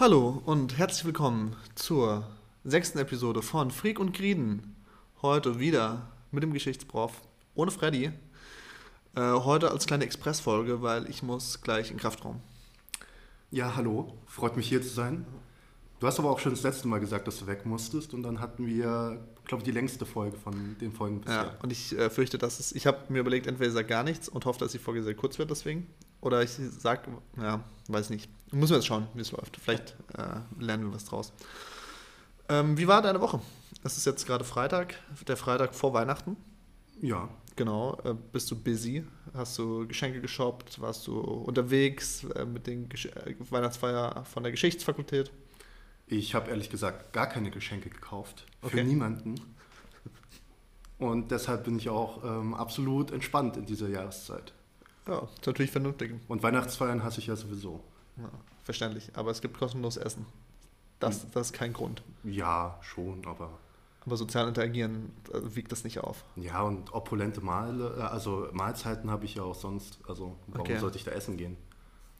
Hallo und herzlich willkommen zur sechsten Episode von Freak und Grieden. Heute wieder mit dem Geschichtsprof, ohne Freddy. Äh, heute als kleine Expressfolge, weil ich muss gleich in Kraftraum. Ja, hallo. Freut mich hier zu sein. Du hast aber auch schon das letzte Mal gesagt, dass du weg musstest und dann hatten wir, glaube ich, die längste Folge von den Folgen bisher. Ja, und ich äh, fürchte, dass es, ich habe mir überlegt, entweder ich sage gar nichts und hoffe, dass die Folge sehr kurz wird deswegen oder ich sage, ja, weiß nicht. Müssen wir jetzt schauen, wie es läuft. Vielleicht äh, lernen wir was draus. Ähm, wie war deine Woche? Es ist jetzt gerade Freitag, der Freitag vor Weihnachten. Ja. Genau. Äh, bist du busy? Hast du Geschenke geshoppt? Warst du unterwegs äh, mit den Gesch äh, Weihnachtsfeier von der Geschichtsfakultät? Ich habe ehrlich gesagt gar keine Geschenke gekauft. Okay. Für niemanden. Und deshalb bin ich auch ähm, absolut entspannt in dieser Jahreszeit. Ja, ist natürlich vernünftig. Und Weihnachtsfeiern hasse ich ja sowieso. Ja, verständlich. Aber es gibt kostenlos Essen. Das, hm. das ist kein Grund. Ja, schon, aber. Aber sozial interagieren also wiegt das nicht auf. Ja, und opulente Mahl, äh, also Mahlzeiten habe ich ja auch sonst. Also warum okay. sollte ich da essen gehen?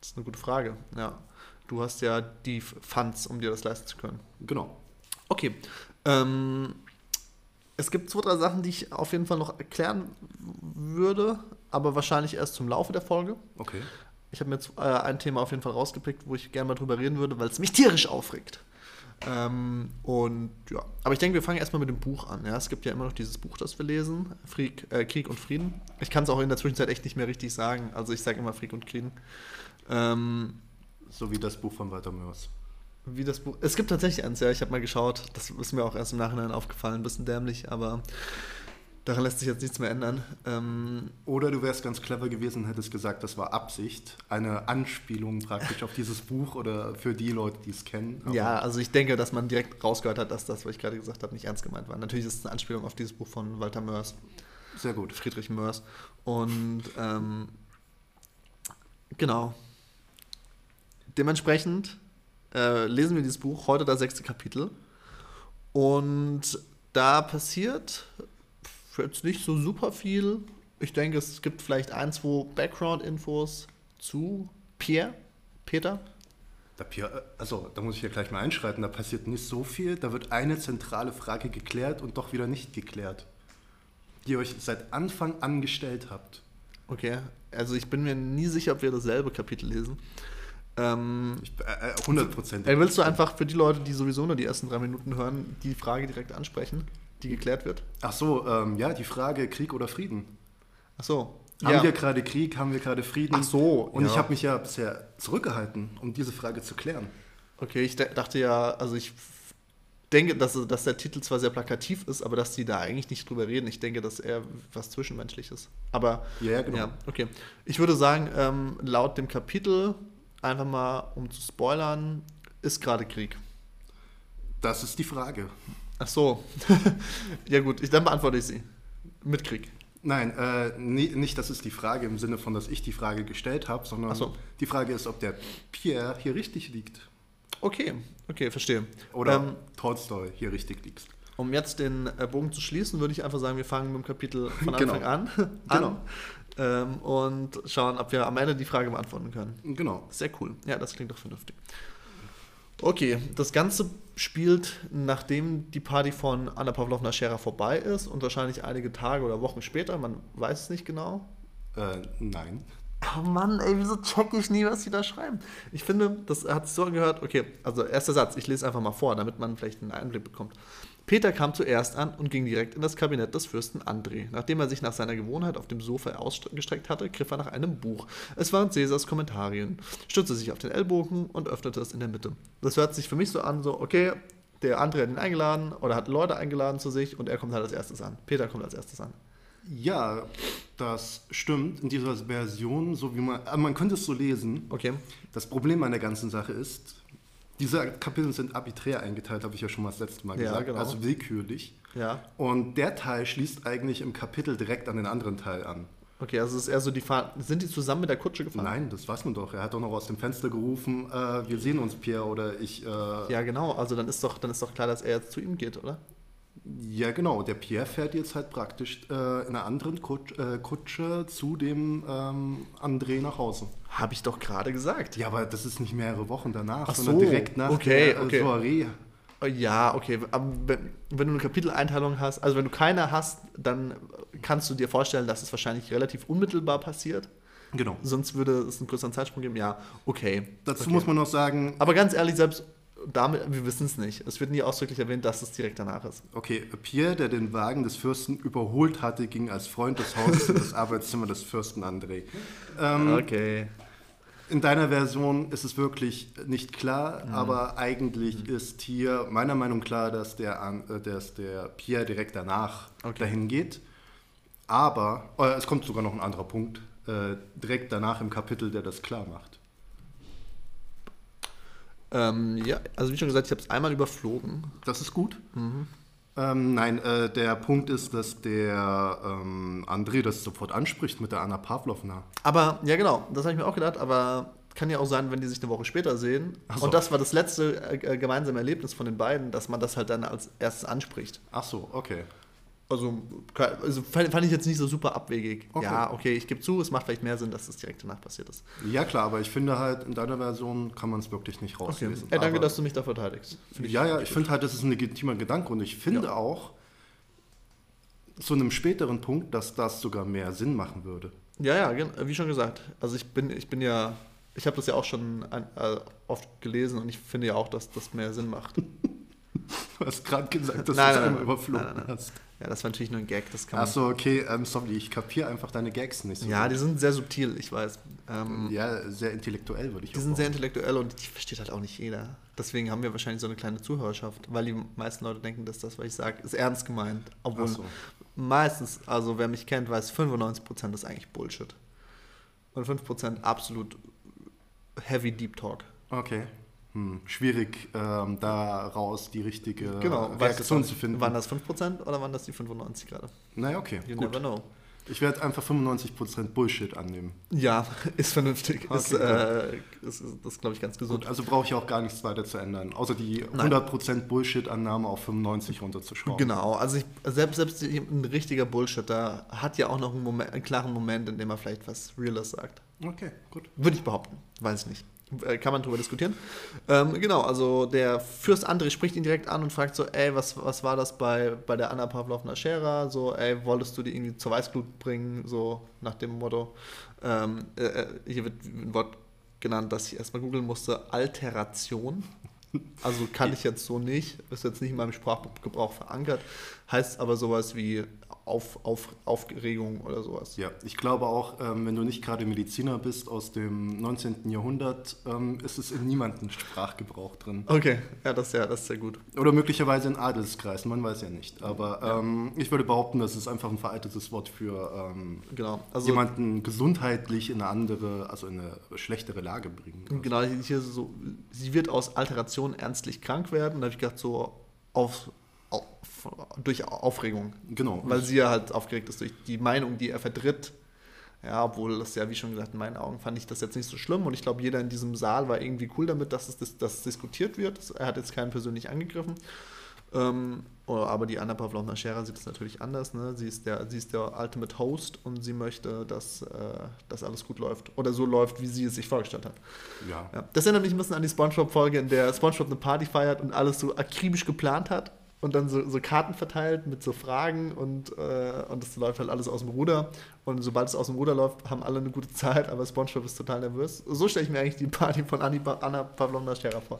Das ist eine gute Frage, ja. Du hast ja die Funds, um dir das leisten zu können. Genau. Okay. Ähm, es gibt zwei, drei Sachen, die ich auf jeden Fall noch erklären würde, aber wahrscheinlich erst zum Laufe der Folge. Okay. Ich habe mir jetzt äh, ein Thema auf jeden Fall rausgepickt, wo ich gerne mal drüber reden würde, weil es mich tierisch aufregt. Ähm, und ja, aber ich denke, wir fangen erstmal mit dem Buch an. Ja? Es gibt ja immer noch dieses Buch, das wir lesen, Fried, äh, Krieg und Frieden. Ich kann es auch in der Zwischenzeit echt nicht mehr richtig sagen. Also ich sage immer Krieg und Frieden. Ähm, so wie das Buch von Walter Mörs. Wie das Buch. Es gibt tatsächlich eins, ja, ich habe mal geschaut. Das ist mir auch erst im Nachhinein aufgefallen, ein bisschen dämlich, aber daran lässt sich jetzt nichts mehr ändern. Ähm Oder du wärst ganz clever gewesen und hättest gesagt, das war Absicht, eine Anspielung praktisch auf dieses Buch oder für die Leute, die es kennen. Aber ja, also ich denke, dass man direkt rausgehört hat, dass das, was ich gerade gesagt habe, nicht ernst gemeint war. Natürlich ist es eine Anspielung auf dieses Buch von Walter Mörs. Sehr gut. Friedrich Mörs. Und ähm, genau. Dementsprechend äh, lesen wir dieses Buch, heute das sechste Kapitel. Und da passiert jetzt nicht so super viel. Ich denke, es gibt vielleicht ein, zwei Background-Infos zu Pierre, Peter. Da Pierre, also da muss ich ja gleich mal einschreiten, da passiert nicht so viel. Da wird eine zentrale Frage geklärt und doch wieder nicht geklärt, die ihr euch seit Anfang an gestellt habt. Okay, also ich bin mir nie sicher, ob wir dasselbe Kapitel lesen. Ähm, äh, 100 Prozent. Äh, willst du einfach für die Leute, die sowieso nur die ersten drei Minuten hören, die Frage direkt ansprechen, die geklärt wird? Ach so, ähm, ja, die Frage Krieg oder Frieden. Ach so. Haben ja. wir gerade Krieg, haben wir gerade Frieden? Ach so. Und ja. ich habe mich ja bisher zurückgehalten, um diese Frage zu klären. Okay, ich dachte ja, also ich denke, dass, dass der Titel zwar sehr plakativ ist, aber dass sie da eigentlich nicht drüber reden. Ich denke, dass er was Zwischenmenschliches. Aber ja, genau. Ja, okay. Ich würde sagen, ähm, laut dem Kapitel einfach mal, um zu spoilern, ist gerade Krieg? Das ist die Frage. Ach so. ja gut, ich, dann beantworte ich sie. Mit Krieg. Nein, äh, nie, nicht das ist die Frage im Sinne von, dass ich die Frage gestellt habe, sondern so. die Frage ist, ob der Pierre hier richtig liegt. Okay, okay, verstehe. Oder ähm, Tolstoy hier richtig liegt. Um jetzt den äh, Bogen zu schließen, würde ich einfach sagen, wir fangen mit dem Kapitel von Anfang genau. an, an. Genau ähm, und schauen, ob wir am Ende die Frage beantworten können. Genau. Sehr cool. Ja, das klingt doch vernünftig. Okay, das Ganze spielt, nachdem die Party von Anna Pavlovna Scherer vorbei ist und wahrscheinlich einige Tage oder Wochen später, man weiß es nicht genau. Äh, nein. Oh Mann, ey, wieso check ich nie, was sie da schreiben? Ich finde, das hat sich so angehört, okay, also erster Satz, ich lese einfach mal vor, damit man vielleicht einen Einblick bekommt. Peter kam zuerst an und ging direkt in das Kabinett des Fürsten André. Nachdem er sich nach seiner Gewohnheit auf dem Sofa ausgestreckt hatte, griff er nach einem Buch. Es waren Cäsars Kommentarien, stützte sich auf den Ellbogen und öffnete es in der Mitte. Das hört sich für mich so an, so, okay, der André hat ihn eingeladen oder hat Leute eingeladen zu sich und er kommt halt als erstes an. Peter kommt als erstes an. Ja, das stimmt in dieser Version, so wie man, man könnte es so lesen. Okay. Das Problem an der ganzen Sache ist, diese Kapitel sind arbiträr eingeteilt, habe ich ja schon mal das letzte Mal ja, gesagt, genau. also willkürlich. Ja. Und der Teil schließt eigentlich im Kapitel direkt an den anderen Teil an. Okay, also es ist eher so die Fahrt. Sind die zusammen mit der Kutsche gefahren? Nein, das weiß man doch. Er hat doch noch aus dem Fenster gerufen, äh, wir sehen uns, Pierre, oder ich. Äh ja, genau. Also dann ist doch, dann ist doch klar, dass er jetzt zu ihm geht, oder? Ja, genau. Der Pierre fährt jetzt halt praktisch äh, in einer anderen Kutsch, äh, Kutsche zu dem ähm, André nach Hause. Habe ich doch gerade gesagt. Ja, aber das ist nicht mehrere Wochen danach, Ach sondern so, direkt nach okay, der äh, okay. Soiree. Ja, okay. Aber wenn, wenn du eine Kapiteleinteilung hast, also wenn du keine hast, dann kannst du dir vorstellen, dass es wahrscheinlich relativ unmittelbar passiert. Genau. Sonst würde es einen größeren Zeitsprung geben. Ja, okay. Dazu okay. muss man noch sagen, Aber ganz ehrlich, selbst damit, wir wissen es nicht. Es wird nie ausdrücklich erwähnt, dass es direkt danach ist. okay, Pierre, der den Wagen des Fürsten überholt hatte, ging als Freund des Hauses in das Arbeitszimmer des Fürsten André. Ähm, Okay. In deiner Version ist es wirklich nicht klar, Mhm. aber eigentlich ist hier meiner Meinung nach klar, dass der, äh, dass der Pierre direkt danach Okay. dahin geht. Aber äh, es kommt sogar noch ein anderer Punkt, äh, direkt danach im Kapitel, der das klar macht. Ähm, ja, also wie schon gesagt, ich habe es einmal überflogen. Das ist gut. Mhm. Ähm, nein, äh, der Punkt ist, dass der ähm, André das sofort anspricht mit der Anna Pavlovna. Aber, ja genau, das habe ich mir auch gedacht, aber kann ja auch sein, wenn die sich eine Woche später sehen. So. Und das war das letzte äh, äh, gemeinsame Erlebnis von den beiden, dass man das halt dann als erstes anspricht. Ach so, okay. Also, also fand, fand ich jetzt nicht so super abwegig. Okay. Ja, okay, ich gebe zu, es macht vielleicht mehr Sinn, dass es direkt danach passiert ist. Ja klar, aber ich finde halt, in deiner Version kann man es wirklich nicht Okay. rauslesen. Ey, danke, aber, dass du mich da verteidigst. Finde Ja, ja, ich finde halt, das ist ein legitimer Gedanke und ich finde Ja. auch zu einem späteren Punkt, dass das sogar mehr Sinn machen würde. Ja, ja, wie schon gesagt. Also ich bin, ich bin ja, ich habe das ja auch schon äh, oft gelesen und ich finde ja auch, dass das mehr Sinn macht. Du hast gerade gesagt, dass Nein, du es einmal überflogen nein, nein. hast. Ja, das war natürlich nur ein Gag, das kann man. Achso, okay, ähm, sorry, ich kapiere einfach deine Gags nicht so. Ja, gut. die sind sehr subtil, ich weiß. Ähm, ja, sehr intellektuell würde ich Die auch sind sehr sagen. intellektuell und die versteht halt auch nicht jeder. Deswegen haben wir wahrscheinlich so eine kleine Zuhörerschaft, weil die meisten Leute denken, dass das, was ich sage, ist ernst gemeint. Obwohl so. meistens, also wer mich kennt, weiß, 95% ist eigentlich Bullshit. Und 5% absolut heavy Deep Talk. Okay. Hm, schwierig, ähm, daraus die richtige Genau, Reaktion zu finden. Waren das 5% oder waren das die 95 gerade? naja, okay, You gut. never know. Ich werde einfach 95% Bullshit annehmen. Ja, ist vernünftig. ist, Okay, äh, ist, ist, das glaube ich ganz gesund. Gut, also brauche ich auch gar nichts weiter zu ändern, außer die Nein. 100% Bullshit-Annahme auf 95 runterzuschrauben. Genau, also ich, selbst, selbst ein richtiger Bullshitter hat ja auch noch einen, Moment, einen klaren Moment, in dem er vielleicht was Reales sagt. Okay, gut. Würde ich behaupten, weiß ich nicht. Äh, Kann man drüber diskutieren. Ähm, genau, also der Fürst André spricht ihn direkt an und fragt so, ey, was, was war das bei, bei der Anna Pavlovna Scherer? So, ey, wolltest du die irgendwie zur Weißglut bringen? So nach dem Motto. Ähm, äh, äh, hier wird ein Wort genannt, das ich erstmal googeln musste, Alteration. Also kann ich jetzt so nicht, ist jetzt nicht in meinem Sprachgebrauch verankert, heißt aber sowas wie auf, auf, Aufregung oder sowas. Ja, ich glaube auch, ähm, wenn du nicht gerade Mediziner bist aus dem 19. Jahrhundert, ähm, ist es in niemandem Sprachgebrauch drin. Okay, ja, das ist ja, das ist sehr gut. Oder möglicherweise in Adelskreisen, man weiß ja nicht. Aber ähm, ich würde behaupten, das ist einfach ein veraltetes Wort für ähm, Genau. Also jemanden gesundheitlich in eine andere, also in eine schlechtere Lage bringen. Genau, hier so, sie wird aus Alteration ernstlich krank werden. Da habe ich gedacht, so auf, auf, durch Aufregung. Genau. Weil sie ja halt aufgeregt ist durch die Meinung, die er vertritt. Ja, obwohl das ja, wie schon gesagt, in meinen Augen fand ich das jetzt nicht so schlimm und ich glaube, jeder in diesem Saal war irgendwie cool damit, dass es, dass, es diskutiert wird. Er hat jetzt keinen persönlich angegriffen. Ähm, oh, aber die Anna Pavlovna Scherer sieht es natürlich anders. Ne? Sie, ist der, sie ist der Ultimate Host und sie möchte, dass, äh, dass alles gut läuft. Oder so läuft, wie sie es sich vorgestellt hat. ja. Ja, das erinnert mich ein bisschen an die Spongebob-Folge, in der Spongebob eine Party feiert und alles so akribisch geplant hat und dann so, so Karten verteilt mit so Fragen und, äh, und das läuft halt alles aus dem Ruder. Und sobald es aus dem Ruder läuft, haben alle eine gute Zeit, aber Spongebob ist total nervös. So stelle ich mir eigentlich die Party von Anni, Anna Pavlovna Scherer vor,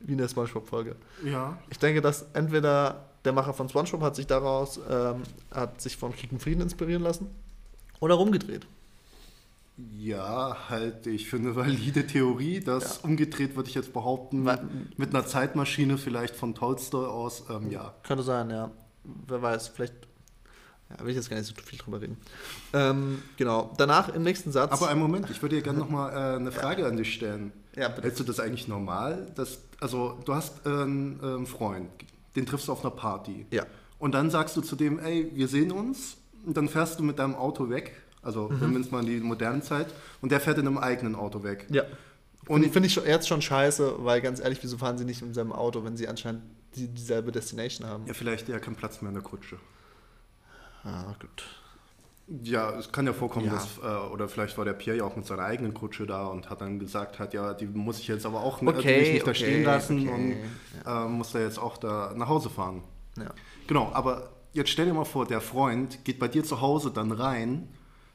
wie in der Spongebob-Folge. Ja. Ich denke, dass entweder der Macher von Spongebob hat sich daraus, ähm, hat sich von Krieg und Frieden inspirieren lassen oder rumgedreht. Ja, halte ich für eine valide Theorie. Das umgedreht würde ich jetzt behaupten, Wa- mit einer Zeitmaschine vielleicht von Tolstoi aus, ähm, ja. Könnte sein, ja. Wer weiß, vielleicht. Ja, will ich jetzt gar nicht so viel drüber reden. Ähm, genau. Danach im nächsten Satz. Aber einen Moment, ich würde dir gerne nochmal äh, eine Frage an dich stellen. Ja, bitte. Hältst du das eigentlich normal? Dass, also, du hast äh, einen ähm, Freund, den triffst du auf einer Party. Ja. Und dann sagst du zu dem, ey, wir sehen uns. Und dann fährst du mit deinem Auto weg. Also, Mhm. wenn wir uns mal in die moderne Zeit. Und der fährt in einem eigenen Auto weg. Ja. Und- finde ich schon, jetzt schon scheiße, weil ganz ehrlich, wieso fahren sie nicht in seinem Auto, wenn sie anscheinend die dieselbe Destination haben. Ja, vielleicht ja keinen Platz mehr in der Kutsche. Ah, gut. Ja, es kann ja vorkommen, Ja. dass, äh, oder vielleicht war der Pierre ja auch mit seiner eigenen Kutsche da und hat dann gesagt, hat ja, die muss ich jetzt aber auch Okay, die will ich nicht da okay, stehen lassen okay, und äh, muss da jetzt auch da nach Hause fahren. Ja. Genau, aber jetzt stell dir mal vor, der Freund geht bei dir zu Hause dann rein,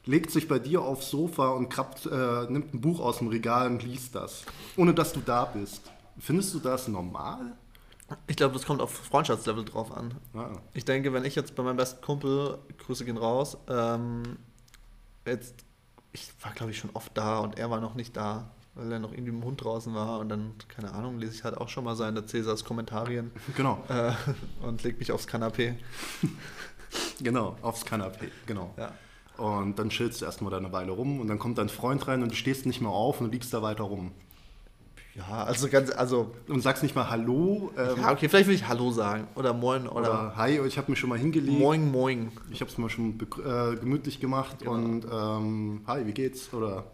legt sich bei dir aufs Sofa und krabbt, äh, nimmt ein Buch aus dem Regal und liest das, ohne dass du da bist. Findest du das normal? Ich glaube, das kommt auf Freundschaftslevel drauf an. Ja. Ich denke, wenn ich jetzt bei meinem besten Kumpel, Grüße gehen raus, ähm, jetzt, ich war glaube ich schon oft da und er war noch nicht da, weil er noch irgendwie mit dem Hund draußen war und dann, keine Ahnung, lese ich halt auch schon mal seine Cäsars Kommentarien Genau, äh, und leg mich aufs Kanapee. genau, aufs Kanapee, genau. Ja. Und dann chillst du erstmal da eine Weile rum und dann kommt dein Freund rein und du stehst nicht mehr auf und liegst da weiter rum. Ja, also ganz, also, Und sagst nicht mal Hallo ähm, ja, okay, vielleicht will ich Hallo sagen oder Moin oder, oder Hi, ich habe mich schon mal hingelegt. Moin Moin. Ich habe es mal schon äh, gemütlich gemacht Genau. und ähm, Hi, wie geht's? Oder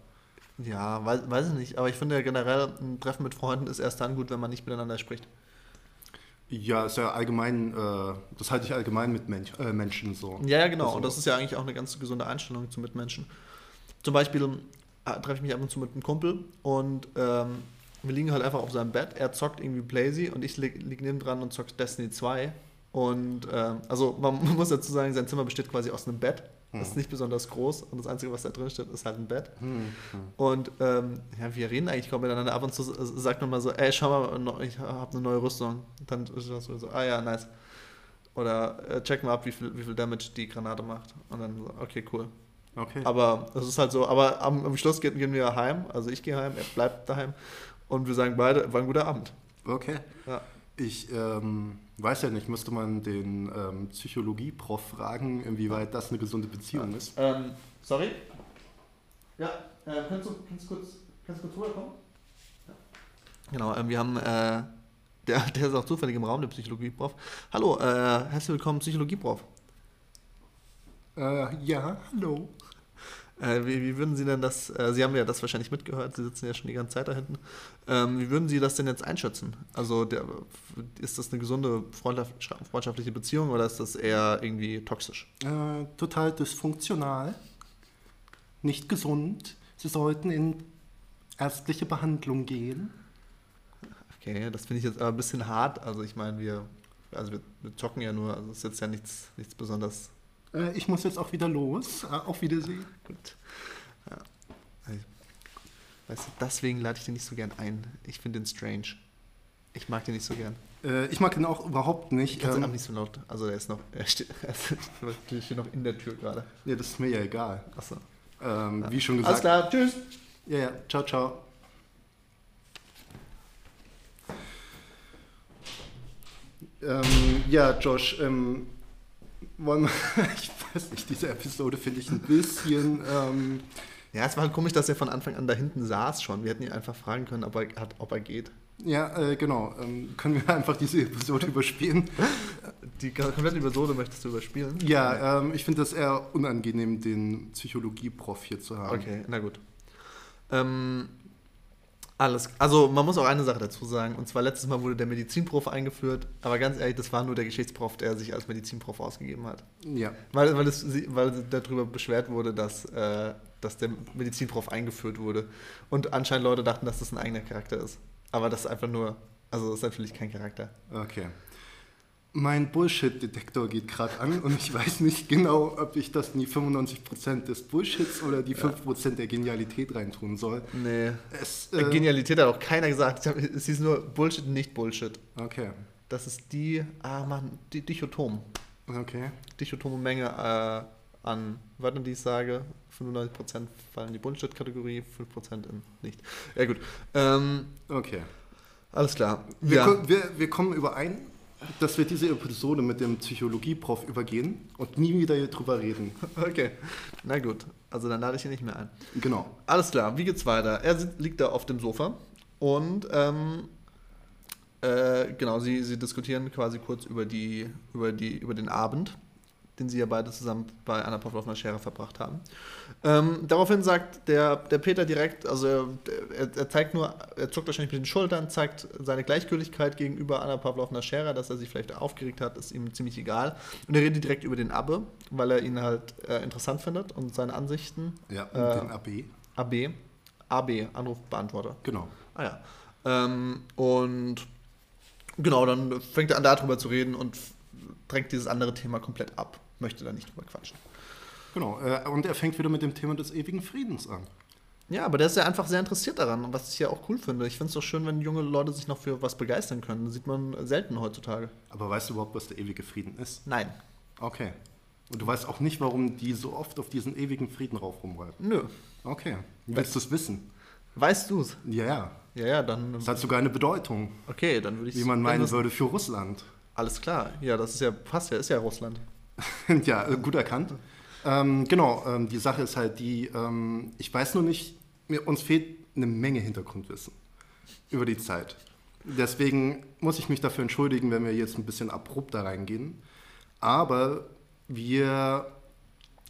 Ja, weiß, weiß ich nicht, aber ich finde ja generell, ein Treffen mit Freunden ist erst dann gut, wenn man nicht miteinander spricht. Ja, ist ja allgemein, äh, das halte ich allgemein mit Mensch, äh, Menschen so. Ja, ja, genau. Also- Und das ist ja eigentlich auch eine ganz gesunde Einstellung zu Mitmenschen. Zum Beispiel äh, treffe ich mich ab und zu mit einem Kumpel und ähm, wir liegen halt einfach auf seinem Bett. Er zockt irgendwie Blazy und ich lieg, lieg neben dran und zockt Destiny 2. Und ähm, also man muss dazu sagen, sein Zimmer besteht quasi aus einem Bett. Das ist nicht besonders groß und das Einzige, was da drin steht, ist halt ein Bett. Hm, Und ähm, ja, wir reden eigentlich kaum miteinander. Ab und zu sagt man mal so, ey, schau mal, ich habe eine neue Rüstung. Dann ist das so, ah ja, nice. Oder äh, check mal ab, wie viel, wie viel Damage die Granate macht. Und dann so, okay, cool. Okay. Aber das ist halt so, aber am, am Schluss gehen, gehen wir heim. Also ich gehe heim, er bleibt daheim. Und wir sagen beide, war ein guter Abend. okay. Ja. Ich ähm, weiß ja nicht, müsste man den ähm, Psychologie-Prof fragen, inwieweit das eine gesunde Beziehung ist. Ähm, sorry? Ja, äh, kannst, du, kannst, du kurz, kannst du kurz rüberkommen? Ja. Genau, ähm, wir haben, äh, der, der ist auch zufällig im Raum, der Psychologie-Prof. Hallo, äh, herzlich willkommen, Psychologie-Prof. Äh, ja, hallo. Äh, wie, wie würden Sie denn das, äh, Sie haben ja das wahrscheinlich mitgehört, Sie sitzen ja schon die ganze Zeit da hinten. Ähm, wie würden Sie das denn jetzt einschätzen? Also der, ist das eine gesunde freundschaft- freundschaftliche Beziehung oder ist das eher irgendwie toxisch? Äh, total dysfunktional, nicht gesund. Sie sollten in ärztliche Behandlung gehen. Okay, das finde ich jetzt aber ein bisschen hart. Also ich meine, wir, also wir, wir zocken ja nur, also es ist jetzt ja nichts, nichts besonders Äh, ich muss jetzt auch wieder los. Äh, auf Wiedersehen. gut. Ja. Also, Weißt du, deswegen lade ich den nicht so gern ein. Ich finde den strange. Ich mag den nicht so gern. Äh, ich mag ihn auch überhaupt nicht. Du Ähm, auch nicht so laut. Also er ist noch, er steht, er steht noch in der Tür gerade. ja, das ist mir ja egal. Achso. Ähm, Wie schon Alles gesagt. klar, tschüss. Ja, ja, ciao, ciao. Ähm, ja, Josh, ähm, wollen wir, ich weiß nicht, diese Episode finde ich ein bisschen, ähm, Ja, es war halt komisch, dass er von Anfang an da hinten saß schon. Wir hätten ihn einfach fragen können, ob er, hat, ob er geht. ja, äh, genau, ähm, können wir einfach diese Episode überspielen? Die komplette Episode möchtest du überspielen? Ja, ähm, ich finde das eher unangenehm, den Psychologie-Prof hier zu haben. Okay, na gut. Ähm, alles. Also man muss auch eine Sache dazu sagen. Und zwar letztes Mal wurde der Medizinprof eingeführt. Aber ganz ehrlich, das war nur der Geschichtsprof, der sich als Medizinprof ausgegeben hat. Ja, Weil, weil, es, weil darüber beschwert wurde, dass, äh, dass der Medizinprof eingeführt wurde. Und anscheinend Leute dachten, dass das ein eigener Charakter ist. Aber das ist einfach nur, also das ist natürlich kein Charakter. okay. Mein Bullshit-Detektor geht gerade an und ich weiß nicht genau, ob ich das in die 95% des Bullshits oder die 5% der Genialität reintun soll. Nee. Es, Äh, Genialität hat auch keiner gesagt. Es hieß nur Bullshit, nicht Bullshit. Okay, Das ist die, ah Mann, die Dichotom. okay. Dichotome Menge äh, an Wörtern, die ich sage. 95% fallen in die Bullshit-Kategorie, 5% in nicht. Ja gut. Ähm, Okay. alles klar. Wir, ja. wir, wir kommen überein, dass wir diese Episode mit dem Psychologie-Prof übergehen und nie wieder hier drüber reden. Okay. Na gut. Also dann lade ich ihn nicht mehr ein. Genau. Alles klar, wie geht's weiter? Er liegt da auf dem Sofa und ähm, äh, genau, sie, sie diskutieren quasi kurz über, die, über, die, über den Abend. Den sie ja beide zusammen bei Anna Pavlovna Scherer verbracht haben. Ähm, daraufhin sagt der, der Peter direkt, also er, er, zeigt nur, er zuckt wahrscheinlich mit den Schultern, zeigt seine Gleichgültigkeit gegenüber Anna Pavlovna Scherer, dass er sich vielleicht aufgeregt hat, ist ihm ziemlich egal. Und er redet direkt über den Abbe, weil er ihn halt äh, interessant findet und seine Ansichten. Ja, und äh, den AB. AB. AB, Anrufbeantworter. Genau. Ah ja. Ähm, und genau, dann fängt er an darüber zu reden und drängt dieses andere Thema komplett ab. Möchte da nicht drüber quatschen. Genau, äh, und er fängt wieder mit dem Thema des ewigen Friedens an. Ja, aber der ist ja einfach sehr interessiert daran, was ich ja auch cool finde. Ich finde es doch schön, wenn junge Leute sich noch für was begeistern können. Das sieht man selten heutzutage. Aber weißt du überhaupt, was der ewige Frieden ist? Nein. Okay. Und du weißt auch nicht, warum die so oft auf diesen ewigen Frieden rauf rumreiten? Nö. Okay. Willst du es wissen? Weißt du es? Ja, ja. Ja, ja, dann. Das hat sogar eine Bedeutung, Okay, dann würde ich wie man meinen würde für Russland. Alles klar. Ja, das ist ja, passt ja, ist ja Russland. ja, äh, gut erkannt. Ähm, genau, ähm, die Sache ist halt die, ähm, ich weiß nur nicht, mir, uns fehlt eine Menge Hintergrundwissen über die Zeit. Deswegen muss ich mich dafür entschuldigen, wenn wir jetzt ein bisschen abrupt da reingehen. Aber wir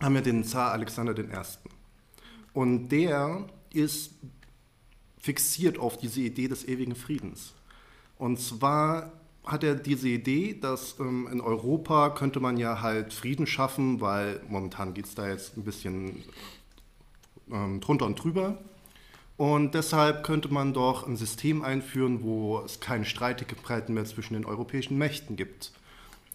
haben ja den Zar Alexander I. Und der ist fixiert auf diese Idee des ewigen Friedens. Und zwar hat er diese Idee, dass ähm, in Europa könnte man ja halt Frieden schaffen, weil momentan geht es da jetzt ein bisschen ähm, drunter und drüber. Und deshalb könnte man doch ein System einführen, wo es keine Streitigkeiten mehr zwischen den europäischen Mächten gibt.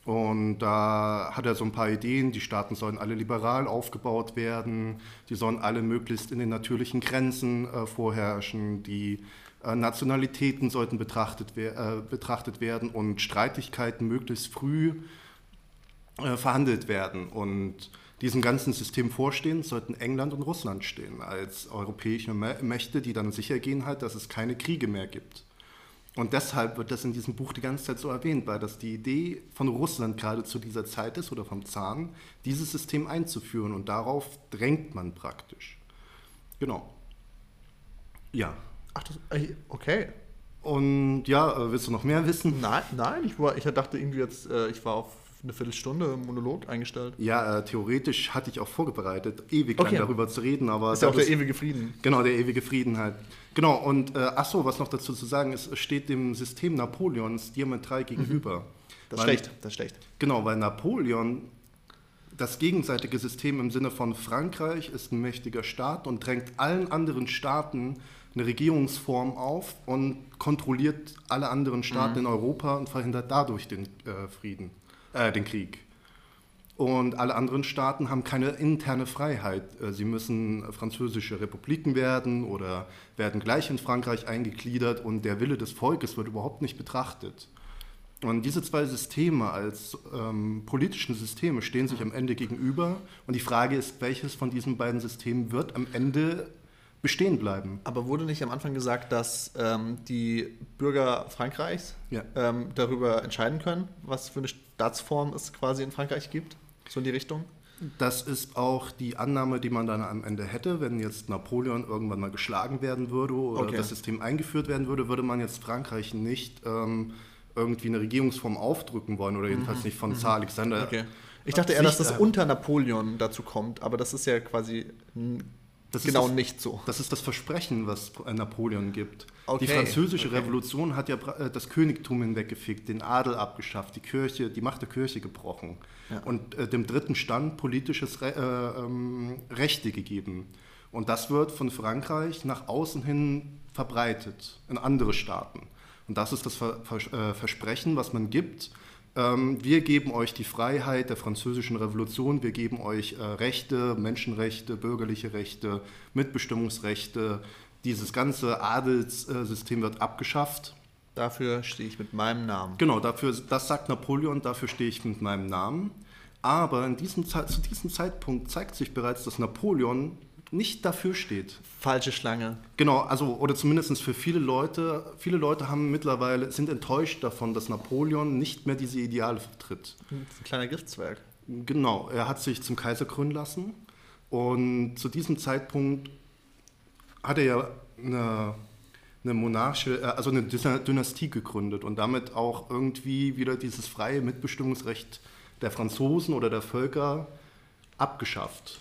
Und da hat er so ein paar Ideen, die Staaten sollen alle liberal aufgebaut werden, die sollen alle möglichst in den natürlichen Grenzen äh, vorherrschen, die Nationalitäten sollten betrachtet, äh, betrachtet werden und Streitigkeiten möglichst früh äh, verhandelt werden. Und diesem ganzen System vorstehen sollten England und Russland stehen als europäische Mä- Mächte, die dann sicher gehen halt, dass es keine Kriege mehr gibt. Und deshalb wird das in diesem Buch die ganze Zeit so erwähnt, weil das die Idee von Russland gerade zu dieser Zeit ist oder vom Zahn, dieses System einzuführen und darauf drängt man praktisch. Genau. Ja. Ach, das, okay. Und ja, äh, willst du noch mehr wissen? Nein, nein, ich, war, ich dachte irgendwie jetzt, äh, ich war auf eine Viertelstunde im Monolog eingestellt. Ja, äh, theoretisch hatte ich auch vorbereitet, ewig Okay. lang darüber zu reden, aber Ist ja auch der ewige Frieden. Genau, der ewige Frieden halt. Genau, und äh, ach so, was noch dazu zu sagen ist, es steht dem System Napoleons diametral gegenüber. Mhm. Das ist Weil- schlecht, das ist schlecht. Genau, weil Napoleon das gegenseitige System im Sinne von Frankreich ist ein mächtiger Staat und drängt allen anderen Staaten eine Regierungsform auf und kontrolliert alle anderen Staaten in Europa und verhindert dadurch den äh, Frieden, äh, den Krieg. Und alle anderen Staaten haben keine interne Freiheit. Äh, Sie müssen französische Republiken werden oder werden gleich in Frankreich eingegliedert und der Wille des Volkes wird überhaupt nicht betrachtet. Und diese zwei Systeme als ähm, politischen Systeme stehen sich am Ende gegenüber. Und die Frage ist, welches von diesen beiden Systemen wird am Ende bestehen bleiben? Aber wurde nicht am Anfang gesagt, dass ähm, die Bürger Frankreichs Ja. ähm, darüber entscheiden können, was für eine Staatsform es quasi in Frankreich gibt? So in die Richtung? Das ist auch die Annahme, die man dann am Ende hätte, wenn jetzt Napoleon irgendwann mal geschlagen werden würde oder Okay. das System eingeführt werden würde, würde man jetzt Frankreich nicht ähm, irgendwie eine Regierungsform aufdrücken wollen oder jedenfalls nicht von Zar Alexander. Mhm. Okay. Ich dachte eher, dass das Sicht- unter Napoleon dazu kommt, aber das ist ja quasi Das ist genau das- nicht so. Das ist das Versprechen, was äh, Napoleon gibt. Okay, Die französische okay. Revolution hat ja äh, das Königtum hinweggefickt, den Adel abgeschafft, die Kirche, die Macht der Kirche gebrochen Ja. und äh, dem dritten Stand politisches Re äh, ähm, Rechte gegeben. Und das wird von Frankreich nach außen hin verbreitet in andere Staaten. Und das ist das Ver Vers äh, Versprechen, was man gibt. Ähm, wir geben euch die Freiheit der französischen Revolution, wir geben euch äh, Rechte, Menschenrechte, bürgerliche Rechte, Mitbestimmungsrechte. Dieses ganze Adelssystem wird abgeschafft. Dafür stehe ich mit meinem Namen. Genau, dafür, das sagt Napoleon, dafür stehe ich mit meinem Namen. Aber diesem, zu diesem Zeitpunkt zeigt sich bereits, dass Napoleon nicht dafür steht. Falsche Schlange. Genau, also oder zumindest für viele Leute, viele Leute haben mittlerweile sind enttäuscht davon, dass Napoleon nicht mehr diese Ideale vertritt. Ein kleiner Giftzwerg. Genau, er hat sich zum Kaiser krönen lassen und zu diesem Zeitpunkt hat er ja eine, eine monarchische, äh, also eine Dyna- Dynastie gegründet und damit auch irgendwie wieder dieses freie Mitbestimmungsrecht der Franzosen oder der Völker abgeschafft.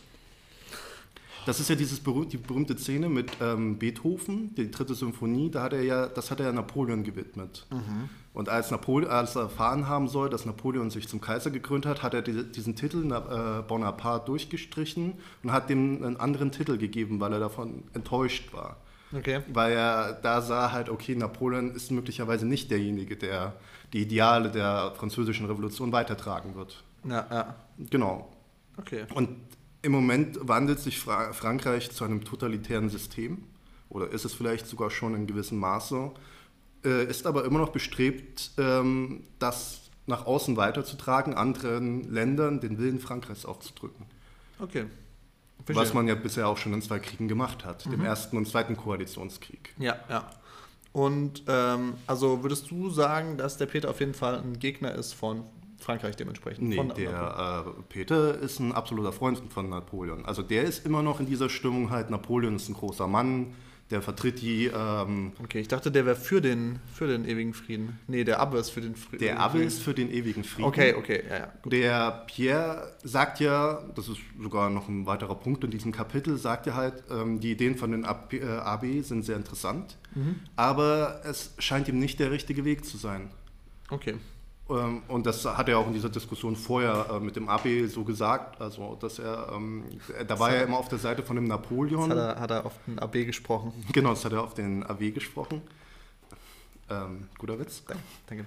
Das ist ja dieses berüh die berühmte Szene mit ähm, Beethoven, die dritte Symphonie, da hat er ja, das hat er ja Napoleon gewidmet. Mhm. Und als, Napole als er erfahren haben soll, dass Napoleon sich zum Kaiser gekrönt hat, hat er die, diesen Titel äh, Bonaparte durchgestrichen und hat dem einen anderen Titel gegeben, weil er davon enttäuscht war. Okay. Weil er da sah halt, okay, Napoleon ist möglicherweise nicht derjenige, der die Ideale der französischen Revolution weitertragen wird. Ja, ja. Genau. Okay. Und im Moment wandelt sich Fra Frankreich zu einem totalitären System oder ist es vielleicht sogar schon in gewissem Maße, äh, ist aber immer noch bestrebt, ähm, das nach außen weiterzutragen, anderen Ländern den Willen Frankreichs aufzudrücken. Okay. Was Verstehe. man ja bisher auch schon in zwei Kriegen gemacht hat, Mhm. dem ersten und zweiten Koalitionskrieg. Ja, ja. Und ähm, also würdest du sagen, dass der Peter auf jeden Fall ein Gegner ist von Frankreich dementsprechend? Nee, der äh, Peter ist ein absoluter Freund von Napoleon. Also der ist immer noch in dieser Stimmung halt, Napoleon ist ein großer Mann, der vertritt die, ähm, Okay, ich dachte, der wäre für den, für den ewigen Frieden. Nee, der Abbe ist für den Frieden. der Abbe ist für den ewigen Frieden. Okay, okay, ja, ja. Der Pierre sagt ja, das ist sogar noch ein weiterer Punkt in diesem Kapitel, sagt ja halt, ähm, die Ideen von den AB, äh, AB sind sehr interessant, Mhm. aber es scheint ihm nicht der richtige Weg zu sein. Okay. Ähm, Und das hat er auch in dieser Diskussion vorher äh, mit dem AB so gesagt, also dass er, ähm, da war er immer auf der Seite von dem Napoleon. hat er, hat er auf den AB gesprochen. Genau, das hat er auf den AB gesprochen. Ähm, guter Witz. Danke. danke.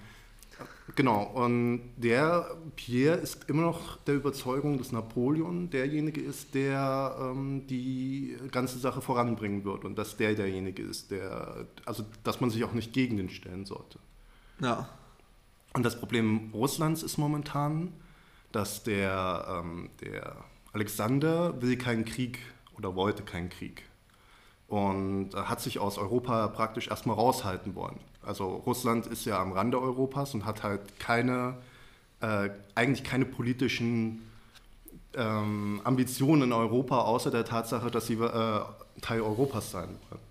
Genau, und der Pierre ist immer noch der Überzeugung, dass Napoleon derjenige ist, der ähm, die ganze Sache voranbringen wird und dass der derjenige ist, der, also dass man sich auch nicht gegen den stellen sollte. Ja. Und das Problem Russlands ist momentan, dass der, ähm, der Alexander will keinen Krieg oder wollte keinen Krieg und äh, hat sich aus Europa praktisch erstmal raushalten wollen. Also Russland ist ja am Rande Europas und hat halt keine, äh, eigentlich keine politischen ähm, Ambitionen in Europa, außer der Tatsache, dass sie äh, Teil Europas sein wollen.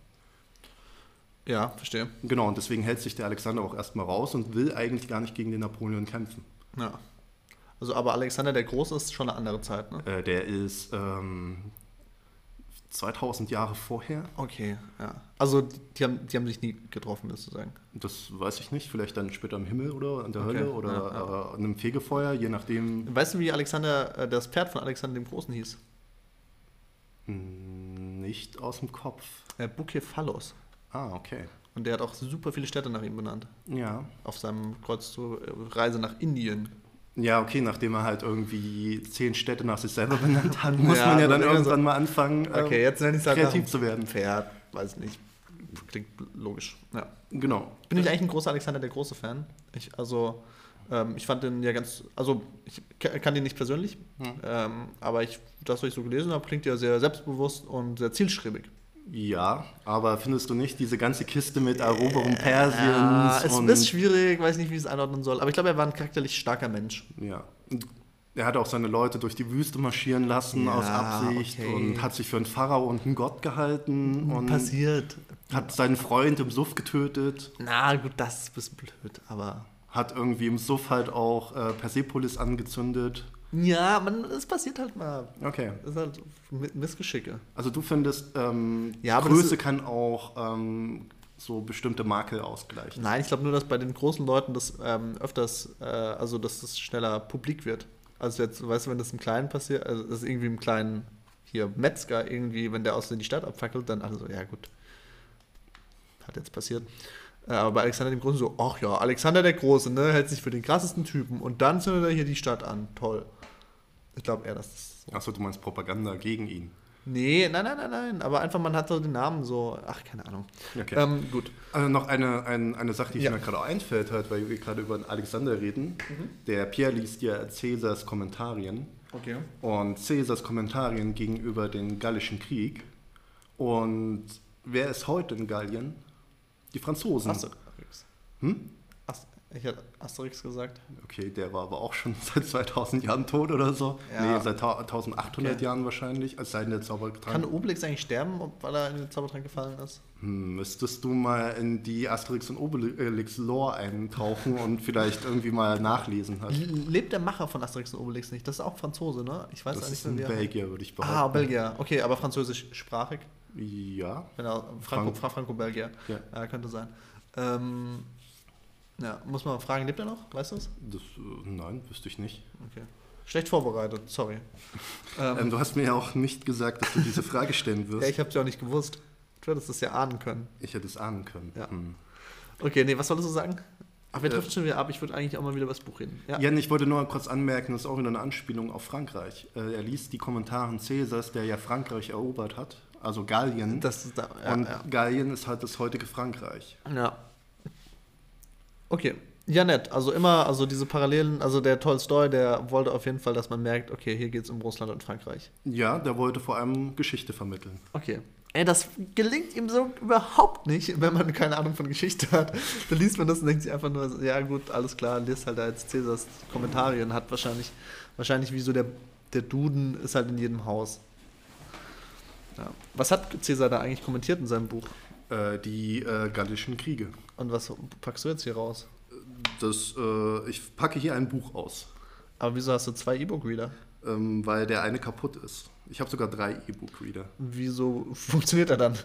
Ja, verstehe. Genau, und deswegen hält sich der Alexander auch erstmal raus und will eigentlich gar nicht gegen den Napoleon kämpfen. Ja. Also, aber Alexander der Große ist schon eine andere Zeit, ne? Äh, der ist ähm, 2000 Jahre vorher. Okay, ja. Also, die, haben, die haben sich nie getroffen, willst du sagen? Das weiß ich nicht, vielleicht dann später im Himmel oder in der Okay, Hölle oder ja, Äh, an einem Fegefeuer, je nachdem. Weißt du, wie Alexander, äh, das Pferd von Alexander dem Großen hieß? Hm, Nicht aus dem Kopf. Äh, Bukephalos. Ah, okay. Und der hat auch super viele Städte nach ihm benannt. Ja. Auf seinem Kreuzreise nach Indien. Ja, okay, nachdem er halt irgendwie zehn Städte nach sich selber benannt hat, muss Ja, man ja dann irgendwann so. mal anfangen, ähm, Okay, jetzt nenne ich es halt kreativ zu werden. Pferd, weiß ich nicht. Klingt logisch. Ja. Genau. Bin ich eigentlich ein großer Alexander der Große Fan. Ich, also, ähm, ich fand den ja ganz, also ich kann den nicht persönlich, Hm. ähm, aber ich, das, was ich so gelesen habe, klingt ja sehr selbstbewusst und sehr zielstrebig. Ja, aber findest du nicht diese ganze Kiste mit Eroberung Persiens Ja, es ist schwierig, weiß nicht, wie ich es einordnen soll, aber ich glaube, er war ein charakterlich starker Mensch. Ja. Er hat auch seine Leute durch die Wüste marschieren lassen Ja, aus Absicht okay. und hat sich für einen Pharao und einen Gott gehalten und Passiert. hat seinen Freund im Suff getötet, Na gut, das ist ein bisschen blöd, aber. hat irgendwie im Suff halt auch äh, Persepolis angezündet. Ja, man, es passiert halt mal. Okay. Das ist halt Mi- Missgeschicke. Also du findest, ähm, Ja, Größe ist- kann auch ähm, so bestimmte Makel ausgleichen. Nein, ich glaube nur, dass bei den großen Leuten das ähm, öfters, äh, also dass das schneller publik wird. Also jetzt, weißt du, wenn das im Kleinen passiert, also das ist irgendwie im Kleinen hier Metzger irgendwie, wenn der aus die Stadt abfackelt, dann alle so, ja gut, hat jetzt passiert. Äh, aber bei Alexander dem Großen so, ach ja, Alexander der Große, ne, hält sich für den krassesten Typen und dann zündet er hier die Stadt an, toll. Ich glaube eher, dass das so. Achso, du meinst Propaganda gegen ihn. Nee, nein, nein, nein, nein, aber einfach man hat so den Namen so, ach, keine Ahnung. Okay. Ähm, gut. Also noch eine, ein, eine Sache, die Ja. mir gerade auch einfällt, halt, weil wir gerade über Alexander reden. Mhm. Der Pierre liest ja Cäsars Kommentarien. Okay. Und Cäsars Kommentarien gegenüber den Gallischen Krieg. Und wer ist heute in Gallien? Die Franzosen. Achso. Hm? Ach, Ich hätte Asterix gesagt. Okay, der war aber auch schon seit 2000 Jahren tot oder so. Ja. Nee, seit 1800 Okay. Jahren wahrscheinlich, als sei der Zaubertrank. Kann Obelix eigentlich sterben, weil er in den Zaubertrank gefallen ist? Hm, müsstest du mal in die Asterix und Obelix Lore eintauchen und vielleicht irgendwie mal nachlesen halt. Lebt der Macher von Asterix und Obelix nicht? Das ist auch Franzose, ne? Ich weiß Das auch ist nicht ein er- Belgier, würde ich behaupten. Ah, Belgier. Okay, aber französischsprachig. Ja. Genau, Franco, Frank- Fra- Franco-Belgier. Ja. Ja, könnte sein. Ähm, ja, muss man mal fragen, lebt er noch? Weißt du es? Das, äh, nein, wüsste ich nicht. Okay. Schlecht vorbereitet, sorry. Ähm, Ähm, du hast mir ja auch nicht gesagt, dass du diese Frage stellen wirst. ja, ich habe es ja auch nicht gewusst. Du hättest es ja ahnen können. Ich hätte es ahnen können. Ja. Hm. Okay, nee, was solltest du sagen? Ach, wir Äh, treffen schon wieder ab. Ich würde eigentlich auch mal wieder über das Buch reden. Ja. Jan, ich wollte nur kurz anmerken, das ist auch wieder eine Anspielung auf Frankreich. Äh, er liest die Kommentare Cäsars, der ja Frankreich erobert hat, also Gallien. Das ist da, ja, und ja. Gallien ist halt das heutige Frankreich. ja. Okay. Ja, nett. Also immer, also diese Parallelen, also der Tolstoi, der wollte auf jeden Fall, dass man merkt, okay, hier geht es um Russland und Frankreich. Ja, der wollte vor allem Geschichte vermitteln. Okay. Ey, das gelingt ihm so überhaupt nicht, wenn man keine Ahnung von Geschichte hat. Da liest man das und denkt sich einfach nur, ja gut, alles klar, liest halt da jetzt Cäsars Kommentare und hat wahrscheinlich, wahrscheinlich wie so der, der Duden ist halt in jedem Haus. Ja. Was hat Cäsar da eigentlich kommentiert in seinem Buch? Äh, die äh, gallischen Kriege. Und was packst du jetzt hier raus? Das, äh, ich packe hier ein Buch aus, Aber wieso hast du zwei E-Book-Reader? ähm, weil der eine kaputt ist. Ich habe sogar drei E-Book-Reader. Wieso funktioniert er dann?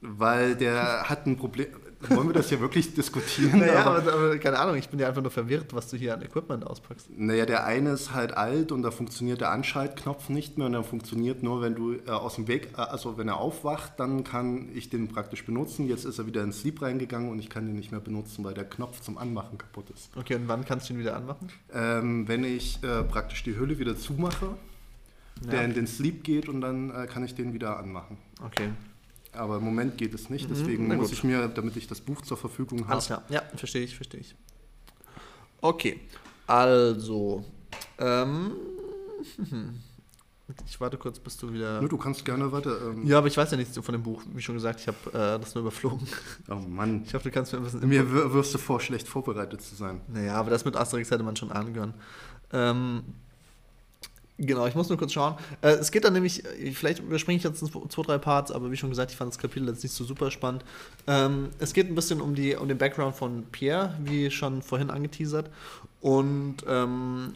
Weil der hat ein Problem. Wollen wir das hier wirklich diskutieren? Naja, Aber- aber, aber keine Ahnung, ich bin ja einfach nur verwirrt, was du hier an Equipment auspackst. Naja, der eine ist halt alt und da funktioniert der Anschaltknopf nicht mehr und der funktioniert nur, wenn du äh, aus dem Weg, äh, also wenn er aufwacht, dann kann ich den praktisch benutzen. Jetzt ist er wieder ins Sleep reingegangen und ich kann den nicht mehr benutzen, weil der Knopf zum Anmachen kaputt ist. Okay, und wann kannst du ihn wieder anmachen? Ähm, wenn ich äh, praktisch die Hülle wieder zumache, der Ja. in den Sleep geht und dann äh, kann ich den wieder anmachen. Okay. Aber im Moment geht es nicht, Mhm, deswegen na muss ich mir, damit ich das Buch zur Verfügung Alles habe, klar. Ja, verstehe ich, verstehe ich. Okay, also. Ähm, ich warte kurz, bis du wieder. Nur du kannst gerne weiter. Ähm, Ja, aber ich weiß ja nichts von dem Buch. Wie schon gesagt, ich habe äh, das nur überflogen. Oh Mann, Ich hoffe, du kannst mir ein bisschen. mir wir- wirst du vor, schlecht vorbereitet zu sein. Naja, aber das mit Asterix hätte man schon ahnen können. Ähm, genau, ich muss nur kurz schauen. Äh, es geht dann nämlich, äh, vielleicht überspringe ich jetzt zwei, drei Parts, aber wie schon gesagt, ich fand das Kapitel jetzt nicht so super spannend. Ähm, es geht ein bisschen um, die, um den Background von Pierre, wie schon vorhin angeteasert. Und ähm,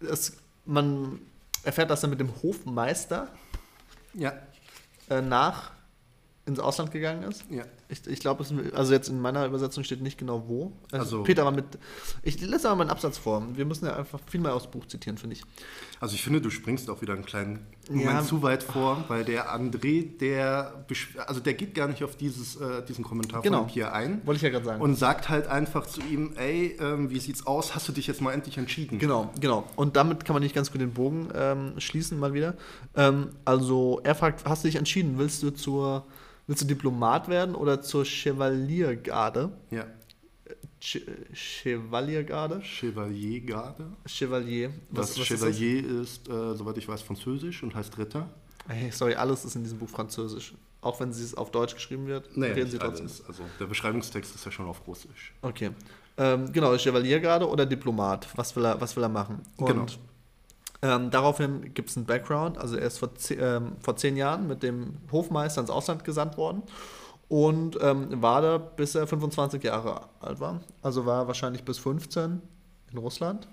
es, man erfährt, dass er mit dem Hofmeister Ja, äh, nach ins Ausland gegangen ist. ja. Ich, ich glaube, also jetzt in meiner Übersetzung steht nicht genau wo. Also, Also- Peter war mit. Ich lese aber mal einen Absatz vor. Wir müssen ja einfach viel mehr aus dem Buch zitieren, finde ich. Also ich finde, du springst auch wieder einen kleinen Moment Ja. zu weit vor, weil der André, der, also der geht gar nicht auf dieses, äh, diesen Kommentar Genau. von Pierre ein Wollte ich ja gerade sagen. und sagt halt einfach zu ihm, ey, ähm, wie sieht's aus? Hast du dich jetzt mal endlich entschieden? Genau, genau. Und damit kann man nicht ganz gut den Bogen ähm, schließen, mal wieder. Ähm, also, er fragt: Hast du dich entschieden? Willst du zur. Willst du Diplomat werden oder zur Chevaliergarde? Ja, Che Chevaliergarde? Chevaliergarde. Chevalier. Das Chevalier ist, äh, soweit ich weiß, französisch und heißt Ritter. das? Hey, sorry, alles ist in diesem Buch französisch. Auch wenn es auf Deutsch geschrieben wird, reden sie trotzdem. alles. Also der Beschreibungstext ist ja schon auf Russisch. Okay. Ähm, genau, Chevalier gerade oder Diplomat? Was will er, was will er machen? Und Genau. Ähm, daraufhin gibt es einen Background. Also er ist vor, ähm, vor zehn Jahren mit dem Hofmeister ins Ausland gesandt worden und ähm, war da, bis er 25 Jahre alt war. Also war wahrscheinlich bis 15 in Russland.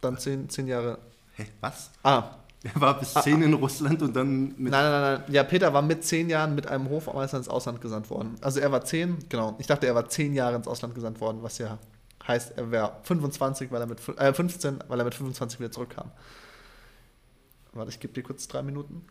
Dann zehn, zehn Jahre. Hä, was? Ah, Er war bis zehn in Russland und dann mit. Nein, nein, nein, nein. Ja, Peter war mit zehn Jahren mit einem Hofmeister ins Ausland gesandt worden. Also er war zehn, genau. Ich dachte, er war zehn Jahre ins Ausland gesandt worden, was ja heißt, er wäre 25, weil er mit äh, 15, weil er mit 25 wieder zurückkam. Warte, ich gebe dir kurz drei Minuten.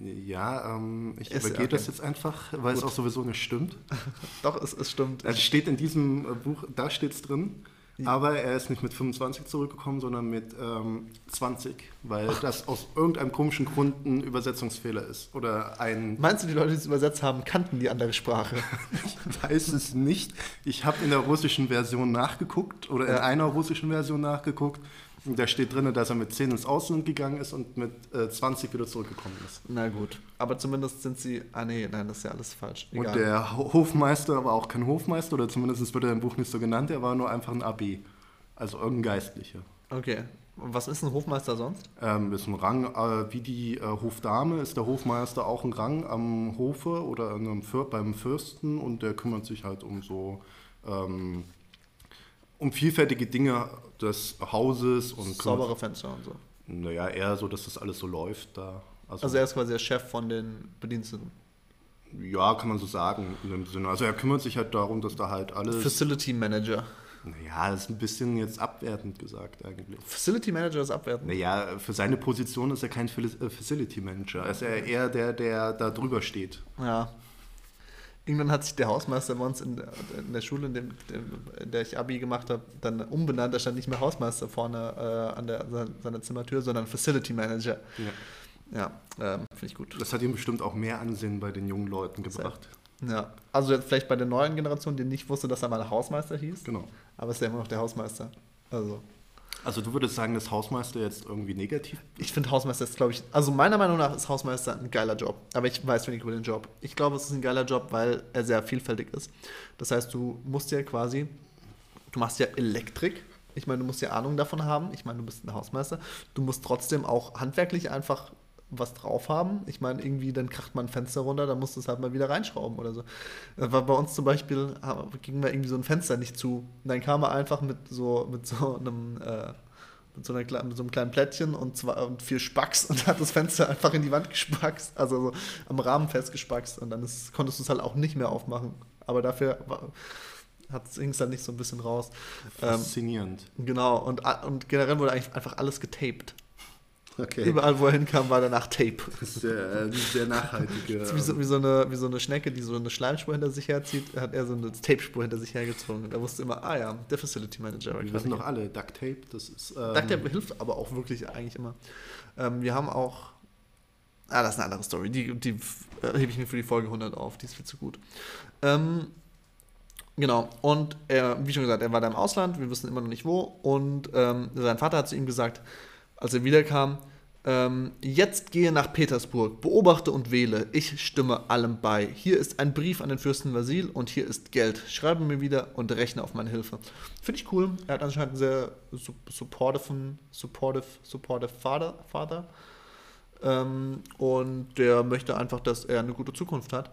Ja, ähm, ich Ist- übergehe okay. das jetzt einfach, weil es Gut. auch sowieso nicht stimmt. Doch, es, es stimmt. Also steht in diesem äh, Buch, da steht es drin, aber er ist nicht mit 25 zurückgekommen, sondern mit ähm, 20, weil das aus irgendeinem komischen Grund ein Übersetzungsfehler ist. Oder ein, Meinst du, die Leute, die es übersetzt haben, kannten die andere Sprache? ich weiß es nicht. Ich habe in der russischen Version nachgeguckt oder in Ja. einer russischen Version nachgeguckt da steht drin, dass er mit 10 ins Ausland gegangen ist und mit äh, 20 wieder zurückgekommen ist. Na gut. Aber zumindest sind sie. Ah, nee, nein, das ist ja alles falsch. Und der Ho- Hofmeister war auch kein Hofmeister, oder zumindest wird er im Buch nicht so genannt, er war nur einfach ein AB. Also irgendein Geistlicher. Okay. Und was ist ein Hofmeister sonst? Ähm, ist ein Rang, äh, wie die äh, Hofdame, ist der Hofmeister auch ein Rang am Hofe oder einem Für beim Fürsten und der kümmert sich halt um so ähm, um vielfältige Dinge des Hauses und Saubere Fenster und so. Naja, eher so, dass das alles so läuft da. Also er ist quasi der Chef von den Bediensteten. ja, kann man so sagen in dem Sinne. Also er kümmert sich halt darum, dass da halt alles. Facility Manager. naja, das ist ein bisschen jetzt abwertend gesagt eigentlich. Facility Manager ist abwertend. Naja, für seine Position ist er kein äh, Facility Manager. Er ist ja eher der, der da drüber steht. Ja. Irgendwann hat sich der Hausmeister bei uns in der, in der Schule, in, dem, in der ich Abi gemacht habe, dann umbenannt. Da stand nicht mehr Hausmeister vorne äh, an der, seiner Zimmertür, sondern Facility Manager. Ja. Ja, ähm, finde ich gut. Das hat ihm bestimmt auch mehr Ansehen bei den jungen Leuten gebracht. Ja. Also jetzt vielleicht bei der neuen Generation, die nicht wusste, dass er mal Hausmeister hieß. Genau. Aber ist ja immer noch der Hausmeister. Also. Also du würdest sagen, dass Hausmeister jetzt irgendwie negativ Ich finde Hausmeister ist, glaube ich, also meiner Meinung nach ist Hausmeister ein geiler Job. Aber ich weiß wenig über den Job. Ich glaube, es ist ein geiler Job, weil er sehr vielfältig ist. Das heißt, du musst ja quasi, du machst ja Elektrik. Ich meine, du musst ja Ahnung davon haben. Ich meine, du bist ein Hausmeister. Du musst trotzdem auch handwerklich einfach was drauf haben. Ich meine, irgendwie, dann kracht man ein Fenster runter, dann musst du es halt mal wieder reinschrauben oder so. War bei uns zum Beispiel, ging mir irgendwie so ein Fenster nicht zu. Und dann kam er einfach mit so, mit so einem, äh, mit so, einer, mit so einem kleinen Plättchen und, zwei, und vier Spacks und hat das Fenster einfach in die Wand gespackst, also so am Rahmen festgespackst und dann ist, konntest du es halt auch nicht mehr aufmachen. Aber dafür hing es dann nicht so ein bisschen raus. Ähm, faszinierend. genau, und, und generell wurde eigentlich einfach alles getaped. Okay. Überall, wo er hinkam, war danach Tape. Das ist sehr, äh, sehr nachhaltige. Das ist wie, so, wie, so eine, wie so eine Schnecke, die so eine Schleimspur hinter sich herzieht, hat er so eine Tape-Spur hinter sich hergezogen. Er wusste immer, ah ja, der Facility Manager. Wir wissen doch alle, Duct Tape, das ist. Ähm, Ducktape hilft aber auch wirklich eigentlich immer. Ähm, wir haben auch. Ah, das ist eine andere Story. Die, die äh, hebe ich mir für die Folge 100 auf. Die ist viel zu gut. Ähm, genau. Und er, wie schon gesagt, er war da im Ausland. Wir wissen immer noch nicht wo. Und ähm, sein Vater hat zu ihm gesagt, als er wiederkam, ähm, jetzt gehe nach Petersburg, beobachte und wähle. Ich stimme allem bei. Hier ist ein Brief an den Fürsten Vasil und hier ist Geld. Schreibe mir wieder und rechne auf meine Hilfe. Finde ich cool. Er hat anscheinend einen sehr su- supportive, supportive, supportive Father. Father. Ähm, und der möchte einfach, dass er eine gute Zukunft hat.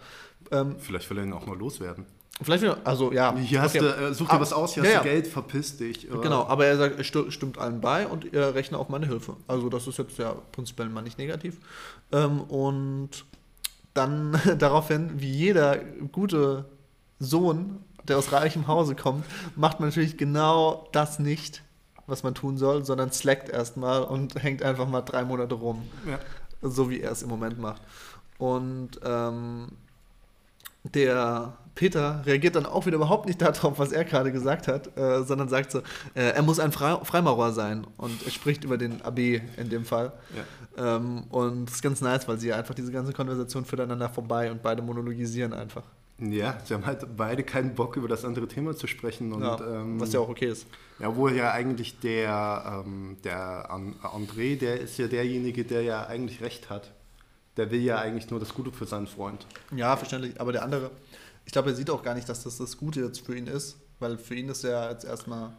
Ähm, Vielleicht will er ihn auch mal loswerden. Vielleicht also ja. Hier hast okay. du, äh, such dir Ah, was aus, hier ja, hast ja. du Geld, verpiss dich. äh, Genau, aber er sagt, stu- stimmt allen bei und er rechnet auf meine Hilfe. Also das ist jetzt ja prinzipiell mal nicht negativ. Ähm, und dann daraufhin, wie jeder gute Sohn, der aus reichem Hause kommt, macht man natürlich genau das nicht, was man tun soll, sondern slackt erstmal und hängt einfach mal drei Monate rum. Ja. So wie er es im Moment macht. Und ähm, der Peter reagiert dann auch wieder überhaupt nicht darauf, was er gerade gesagt hat, äh, sondern sagt so, äh, er muss ein Fre Freimaurer sein. Und er spricht über den AB in dem Fall. Ja. Ähm, und das ist ganz nice, weil sie einfach diese ganze Konversation führeinander vorbei und beide monologisieren einfach. Ja, sie haben halt beide keinen Bock, über das andere Thema zu sprechen. Und, ja, ähm, was ja auch okay ist. Ja, wo ja eigentlich der, ähm, der An André, der ist ja derjenige, der ja eigentlich recht hat. Der will ja eigentlich nur das Gute für seinen Freund. Ja, verständlich. Aber der andere, ich glaube, er sieht auch gar nicht, dass das das Gute jetzt für ihn ist, weil für ihn ist er jetzt erstmal.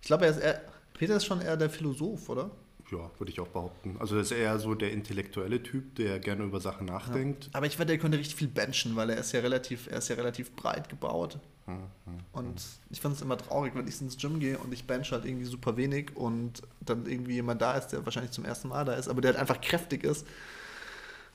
Ich glaube, er ist eher, Peter ist schon eher der Philosoph, oder? Ja, würde ich auch behaupten. Also das ist eher so der intellektuelle Typ, der gerne über Sachen nachdenkt. Aber ich wette, er könnte richtig viel benchen, weil er ist ja relativ, er ist ja relativ breit gebaut. Mhm. Und ich finde es immer traurig, wenn ich ins Gym gehe und ich bench halt irgendwie super wenig und dann irgendwie jemand da ist, der wahrscheinlich zum ersten Mal da ist, aber der halt einfach kräftig ist.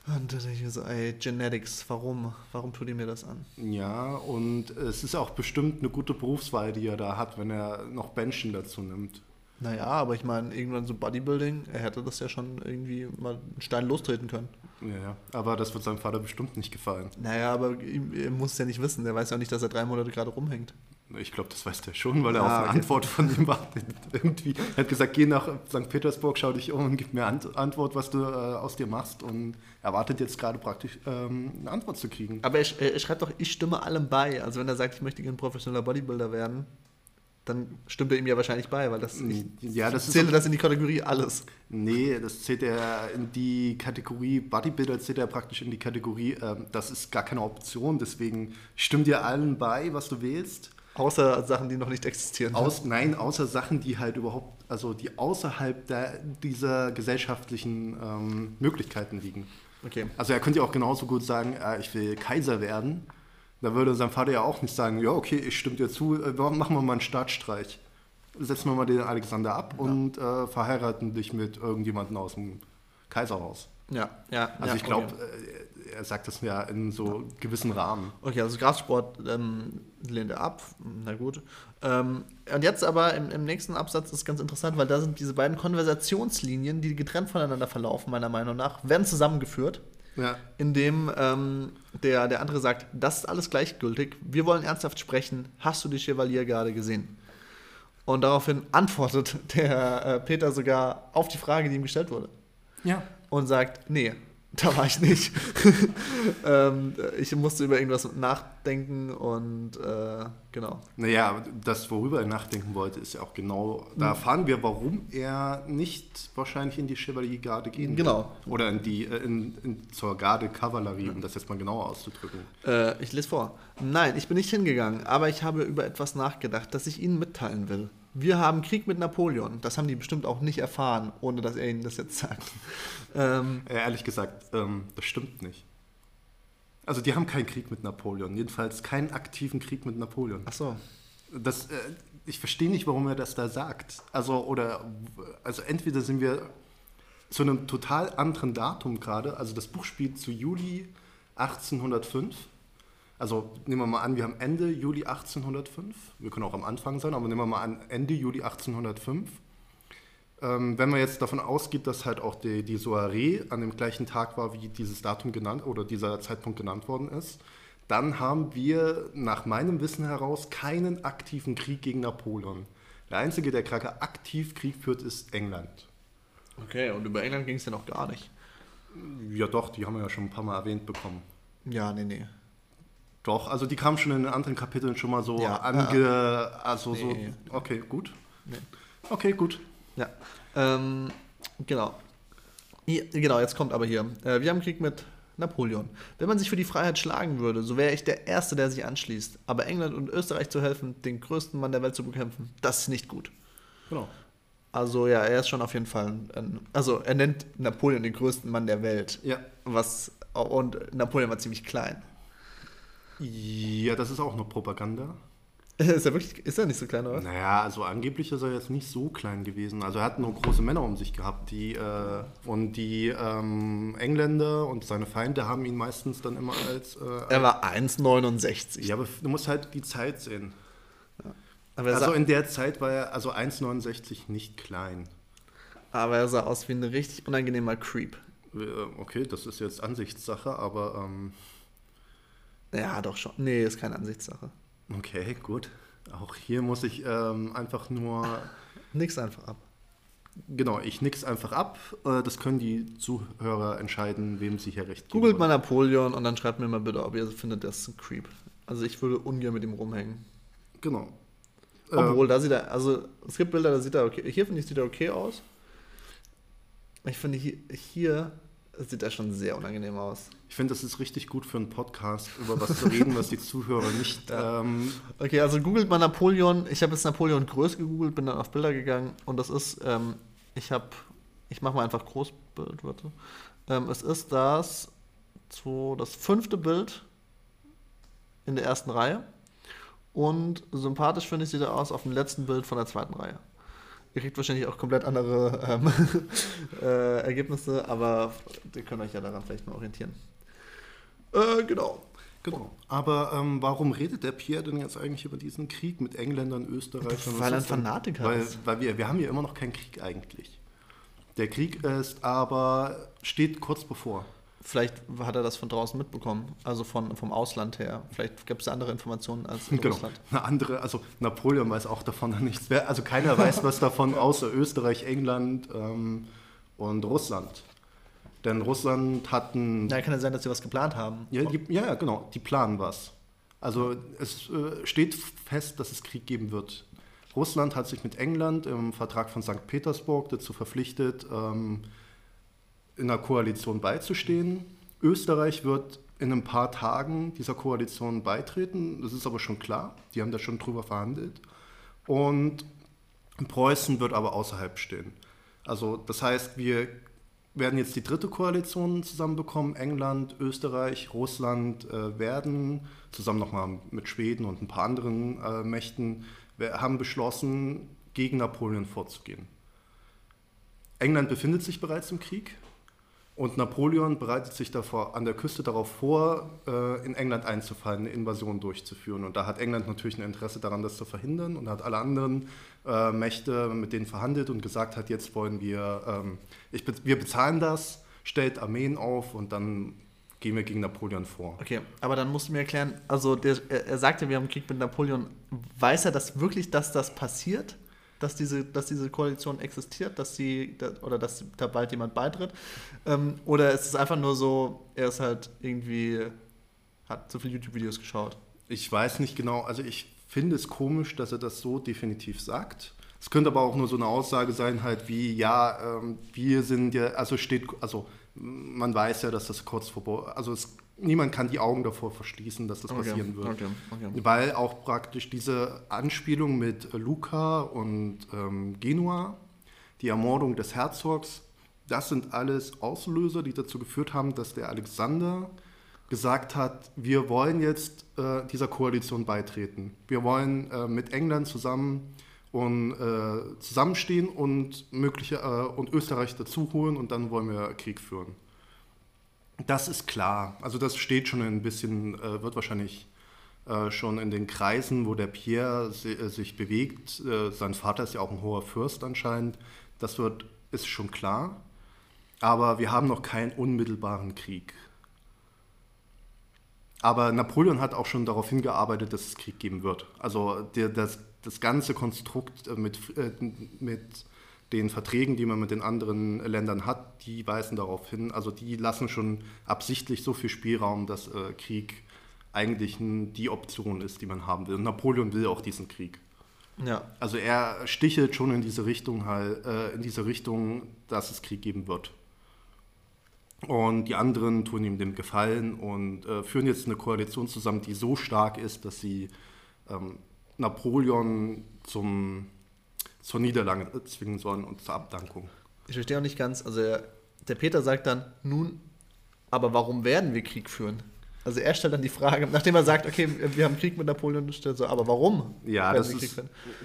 Und da denke ich mir so, ey, Genetics, warum? Warum tut ihr mir das an? Ja, und es ist auch bestimmt eine gute Berufswahl, die er da hat, wenn er noch Benchen dazu nimmt. Naja, aber ich meine, irgendwann so Bodybuilding, er hätte das ja schon irgendwie mal einen Stein lostreten können. Ja, ja. Aber das wird seinem Vater bestimmt nicht gefallen. Naja, aber ihm- er muss es ja nicht wissen. Der weiß ja auch nicht, dass er drei Monate gerade rumhängt. Ich glaube, das weiß der schon, weil er Ah, auf eine okay. Antwort von ihm wartet. Irgendwie. Er hat gesagt, geh nach St. Petersburg, schau dich um und gib mir Ant Antwort, was du äh, aus dir machst. Und er wartet jetzt gerade praktisch, ähm, eine Antwort zu kriegen. Aber er, er schreibt doch, ich stimme allem bei. Also wenn er sagt, ich möchte gerne professioneller Bodybuilder werden, dann stimmt er ihm ja wahrscheinlich bei, weil das, ich Ja, das ist zähle das in die Kategorie alles. Nee, das zählt er in die Kategorie Bodybuilder, zählt er praktisch in die Kategorie, ähm, das ist gar keine Option, deswegen stimmt dir allen bei, was du wählst. Außer Sachen, die noch nicht existieren. Aus, nein, außer Sachen, die halt überhaupt, also die außerhalb der, dieser gesellschaftlichen ähm, Möglichkeiten liegen. Okay. Also er könnte ja auch genauso gut sagen, äh, ich will Kaiser werden. Da würde sein Vater ja auch nicht sagen, ja okay, ich stimme dir zu, äh, machen wir mal einen Staatsstreich. Setzen wir mal den Alexander ab und äh, verheiraten dich mit irgendjemandem aus dem Kaiserhaus. Ja, ja. Also ja, ich glaube, okay. äh, er sagt das ja in so gewissen Rahmen. Okay, also Grassport ähm, lehnt er ab. Na gut. Ähm, und jetzt aber im, im nächsten Absatz ist ganz interessant, weil da sind diese beiden Konversationslinien, die getrennt voneinander verlaufen, meiner Meinung nach, werden zusammengeführt. Ja. Indem ähm, der, der andere sagt, das ist alles gleichgültig, wir wollen ernsthaft sprechen, hast du die Chevalier gerade gesehen? Und daraufhin antwortet der äh, Peter sogar auf die Frage, die ihm gestellt wurde. Ja. Und sagt, nee, da war ich nicht. ähm, ich musste über irgendwas nachdenken und äh, genau. Naja, das, worüber er nachdenken wollte, ist ja auch genau, da erfahren wir, warum er nicht wahrscheinlich in die Chevalier-Garde gehen will. Genau. Oder in die, äh, in, in, zur Garde-Kavallerie, um das jetzt mal genauer auszudrücken. Äh, ich lese vor. Nein, ich bin nicht hingegangen, aber ich habe über etwas nachgedacht, das ich Ihnen mitteilen will. Wir haben Krieg mit Napoleon. Das haben die bestimmt auch nicht erfahren, ohne dass er ihnen das jetzt sagt. Ähm, Äh, ehrlich gesagt, ähm, das stimmt nicht. Also die haben keinen Krieg mit Napoleon, jedenfalls keinen aktiven Krieg mit Napoleon. ach so. Das, äh, ich verstehe nicht, warum er das da sagt. Also, oder, also entweder sind wir zu einem total anderen Datum gerade, also das Buch spielt zu Juli 1805. Also nehmen wir mal an, wir haben Ende Juli 1805. Wir können auch am Anfang sein, aber nehmen wir mal an, Ende Juli 1805. Ähm, wenn man jetzt davon ausgeht, dass halt auch die, die Soiree an dem gleichen Tag war, wie dieses Datum genannt oder dieser Zeitpunkt genannt worden ist, dann haben wir nach meinem Wissen heraus keinen aktiven Krieg gegen Napoleon. Der einzige, der gerade aktiv Krieg führt, ist England. Okay, und über England ging es ja noch gar nicht. Ja doch, die haben wir ja schon ein paar Mal erwähnt bekommen. Ja, nee, nee. Doch, also die kamen schon in den anderen Kapiteln schon mal so Ja, ange... also Nee. so... Okay, gut. Nee. Okay, gut. Ja. Ähm, genau. Hier, genau, jetzt kommt aber hier. Äh, wir haben Krieg mit Napoleon. Wenn man sich für die Freiheit schlagen würde, so wäre ich der Erste, der sich anschließt. Aber England und Österreich zu helfen, den größten Mann der Welt zu bekämpfen, das ist nicht gut. Genau. Also ja, er ist schon auf jeden Fall ein, also er nennt Napoleon den größten Mann der Welt. Ja. Was und Napoleon war ziemlich klein. Ja, das ist auch noch Propaganda. ist er wirklich ist er nicht so klein oder? was? Naja, also angeblich ist er jetzt nicht so klein gewesen. Also er hat nur große Männer um sich gehabt. Die, äh, und die ähm, Engländer und seine Feinde haben ihn meistens dann immer als... Äh, Er war 1,69. ja, aber du musst halt die Zeit sehen. Er Also in der Zeit war er also 1,69 nicht klein. aber er sah aus wie ein richtig unangenehmer Creep. Äh, Okay, das ist jetzt Ansichtssache, aber ähm, Ja, doch schon. Nee, ist keine Ansichtssache. okay, gut. Auch hier muss ich ähm, einfach nur... Nix einfach ab. Genau, ich nix einfach ab. Äh, Das können die Zuhörer entscheiden, wem sie hier recht geben Googelt mal. Napoleon und dann schreibt mir mal bitte, ob ihr findet, das ist ein Creep. Also ich würde ungern mit ihm rumhängen. Genau. Obwohl, da sieht er, also es gibt Bilder, da sieht er okay. Hier finde ich, sieht er okay aus. Ich finde, hier, hier sieht er schon sehr unangenehm aus. Ich finde, das ist richtig gut für einen Podcast, über was zu reden, was die Zuhörer nicht. Ja. Ähm, Okay, also googelt mal Napoleon. Ich habe jetzt Napoleon Größ gegoogelt, bin dann auf Bilder gegangen und das ist, ähm, ich habe, ich mache mal einfach Großbild, warte. Ähm, es ist das, so, das fünfte Bild in der ersten Reihe und sympathisch finde ich sieht er aus auf dem letzten Bild von der zweiten Reihe. Ihr kriegt wahrscheinlich auch komplett andere ähm, äh, Ergebnisse, aber ihr könnt euch ja daran vielleicht mal orientieren. Äh, genau. genau. Aber ähm, warum redet der Pierre denn jetzt eigentlich über diesen Krieg mit Engländern, Österreichern? Weil er ein? Fanatiker weil, ist. Weil wir, wir haben ja immer noch keinen Krieg eigentlich. Der Krieg ist aber, steht kurz bevor. Vielleicht hat er das von draußen mitbekommen, also von, vom Ausland her. Vielleicht gibt es andere Informationen als in Genau. Russland. Eine andere, also Napoleon weiß auch davon nichts. Wer- Also keiner weiß was davon, außer Österreich, England ähm, und Russland. Denn Russland hat ein Ja, kann ja sein, dass sie was geplant haben. Ja, die, ja, genau. Die planen was. Also es äh, steht fest, dass es Krieg geben wird. Russland hat sich mit England im Vertrag von St. Petersburg dazu verpflichtet, ähm, in einer Koalition beizustehen. Österreich wird in ein paar Tagen dieser Koalition beitreten. Das ist aber schon klar. Die haben da schon drüber verhandelt. Und Preußen wird aber außerhalb stehen. Also das heißt, wir werden jetzt die dritte Koalition zusammenbekommen. England, Österreich, Russland äh, werden zusammen nochmal mit Schweden und ein paar anderen äh, Mächten haben beschlossen, gegen Napoleon vorzugehen. England befindet sich bereits im Krieg und Napoleon bereitet sich davor an der Küste darauf vor, äh, in England einzufallen, eine Invasion durchzuführen. Und da hat England natürlich ein Interesse daran, das zu verhindern und hat alle anderen äh, Mächte mit denen verhandelt und gesagt hat, jetzt wollen wir, ähm, wir bezahlen das, stellt Armeen auf und dann gehen wir gegen Napoleon vor. Okay, aber dann musst du mir erklären, also der, er, er sagte, wir haben Krieg mit Napoleon. Weiß er das wirklich, dass das passiert? Dass diese, dass diese Koalition existiert, dass sie oder dass da bald jemand beitritt? Ähm, oder ist es einfach nur so, er ist halt irgendwie, hat so viele YouTube-Videos geschaut? Ich weiß nicht genau, also ich finde es komisch, dass er das so definitiv sagt. Es könnte aber auch nur so eine Aussage sein, halt wie, ja, ähm, wir sind ja, also steht, also man weiß ja, dass das kurz vor, also es, niemand kann die Augen davor verschließen, dass das okay, passieren wird. Okay, okay. Weil auch praktisch diese Anspielung mit Luca und ähm, Genua, die Ermordung des Herzogs, das sind alles Auslöser, die dazu geführt haben, dass der Alexander gesagt hat, wir wollen jetzt äh, dieser Koalition beitreten. Wir wollen äh, mit England zusammen und äh, zusammenstehen und mögliche äh, und Österreich dazu holen und dann wollen wir Krieg führen. Das ist klar. Also das steht schon ein bisschen, äh, wird wahrscheinlich äh, schon in den Kreisen, wo der Pierre si äh, sich bewegt. Äh, sein Vater ist ja auch ein hoher Fürst anscheinend. Das wird, ist schon klar. Aber wir haben noch keinen unmittelbaren Krieg. Aber Napoleon hat auch schon darauf hingearbeitet, dass es Krieg geben wird. Also der, das das ganze Konstrukt äh, mit, mit den Verträgen, die man mit den anderen Ländern hat, die weisen darauf hin, also die lassen schon absichtlich so viel Spielraum, dass äh, Krieg eigentlich die Option ist, die man haben will. Und Napoleon will auch diesen Krieg. Ja. Also er stichelt schon in diese Richtung halt, äh, in diese Richtung, dass es Krieg geben wird. Und die anderen tun ihm dem Gefallen und äh, führen jetzt eine Koalition zusammen, die so stark ist, dass sie ähm, Napoleon zum, zur Niederlage zwingen sollen und zur Abdankung. Ich verstehe auch nicht ganz, also er, der Peter sagt dann, nun, aber warum werden wir Krieg führen? Also er stellt dann die Frage, nachdem er sagt, okay, wir haben Krieg mit Napoleon, stellt so, aber warum? Ja, das ist,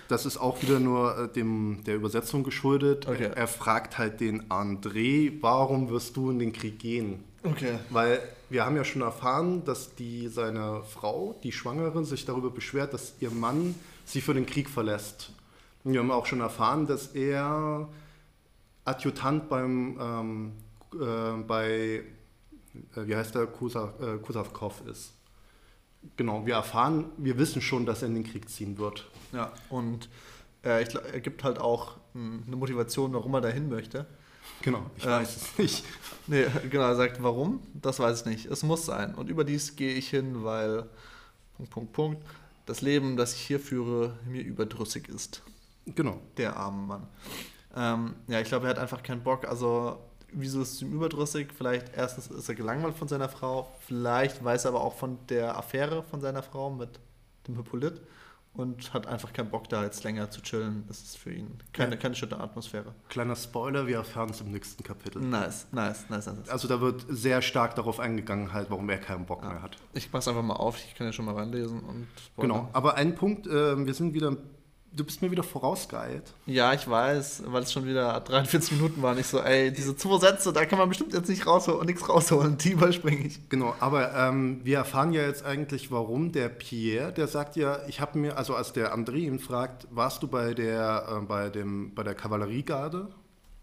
das ist auch wieder nur äh, dem, der Übersetzung geschuldet. Okay. Er, er, fragt halt den André, warum wirst du in den Krieg gehen? Okay. Weil wir haben ja schon erfahren, dass die, seine Frau, die Schwangere, sich darüber beschwert, dass ihr Mann sie für den Krieg verlässt. Wir haben auch schon erfahren, dass er Adjutant beim, ähm, äh, bei, äh, wie heißt der, Kusavkov äh, ist. Genau, wir erfahren, wir wissen schon, dass er in den Krieg ziehen wird. Ja, und äh, ich, er gibt halt auch hm, eine Motivation, warum er dahin möchte. Genau, ich äh, weiß es nicht. Nee, genau, er sagt, warum? Das weiß ich nicht. Es muss sein. Und überdies gehe ich hin, weil, Punkt, Punkt, Punkt, das Leben, das ich hier führe, mir überdrüssig ist. Genau. Der arme Mann. Ähm, ja, ich glaube, er hat einfach keinen Bock. Also, wieso ist es ihm überdrüssig? Vielleicht erstens ist er gelangweilt von seiner Frau, vielleicht weiß er aber auch von der Affäre von seiner Frau mit dem Hippolyt und hat einfach keinen Bock, da jetzt länger zu chillen. Das ist für ihn keine, ja. keine schöne Atmosphäre. Kleiner Spoiler, wir erfahren es im nächsten Kapitel. Nice, nice, nice, nice. Also da wird sehr stark darauf eingegangen, halt, warum er keinen Bock ja. mehr hat. Ich passe einfach mal auf, ich kann ja schon mal reinlesen. Und genau, aber ein Punkt, äh, wir sind wieder Du bist mir wieder vorausgeeilt. Ja, ich weiß, weil es schon wieder 43 Minuten waren. Ich so, ey, diese zwei Sätze, da kann man bestimmt jetzt nicht rausholen, nichts rausholen. Die überspringe ich. Genau, aber ähm, wir erfahren ja jetzt eigentlich, warum der Pierre, der sagt ja, ich habe mir, also als der André ihn fragt, warst du bei der, äh, bei dem, bei der Kavalleriegarde?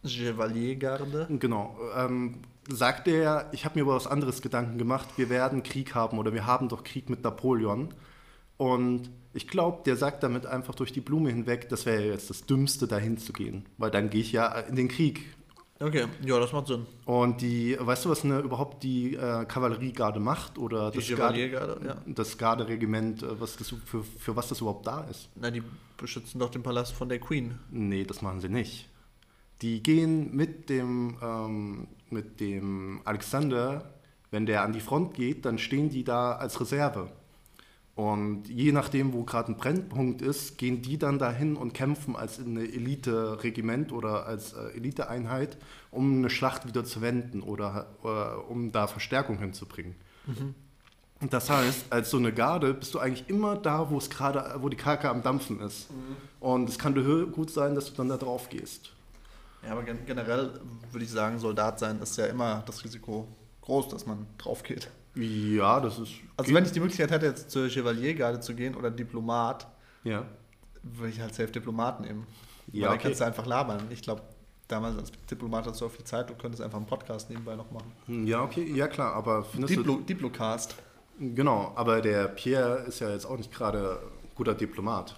Chevaliergarde. Genau. Ähm, sagt er, ich habe mir über was anderes Gedanken gemacht, wir werden Krieg haben oder wir haben doch Krieg mit Napoleon. Und ich glaube, der sagt damit einfach durch die Blume hinweg, das wäre jetzt das Dümmste, dahin zu gehen. Weil dann gehe ich ja in den Krieg. Okay, ja, das macht Sinn. Und die, weißt du, was eine, überhaupt die äh, Kavalleriegarde macht? Oder Die das Chevaliergarde, ja. Das Garderegiment, äh, was das, für, für was das überhaupt da ist? Na, die beschützen doch den Palast von der Queen. Nee, das machen sie nicht. Die gehen mit dem, ähm, mit dem Alexander, wenn der an die Front geht, dann stehen die da als Reserve. Und je nachdem, wo gerade ein Brennpunkt ist, gehen die dann dahin und kämpfen als eine Elite-Regiment oder als äh, Eliteeinheit, um eine Schlacht wieder zu wenden oder äh, um da Verstärkung hinzubringen. Und das heißt, als so eine Garde bist du eigentlich immer da, wo es gerade, wo die Kacke am Dampfen ist. Und es kann gut sein, dass du dann da drauf gehst. Ja, aber gen generell würde ich sagen, Soldat sein ist ja immer das Risiko groß, dass man drauf geht. Ja, das ist. Also wenn ich die Möglichkeit hätte, jetzt zur Chevaliergarde zu gehen oder Diplomat, ja. würde ich halt safe Diplomat nehmen. Ja, Weil dann okay. kannst du einfach labern. Ich glaube, damals als Diplomat hast du auch viel Zeit, du könntest einfach einen Podcast nebenbei noch machen. Ja, okay, ja klar, aber findest Diplo Diplocast. du. Genau, aber der Pierre ist ja jetzt auch nicht gerade guter Diplomat.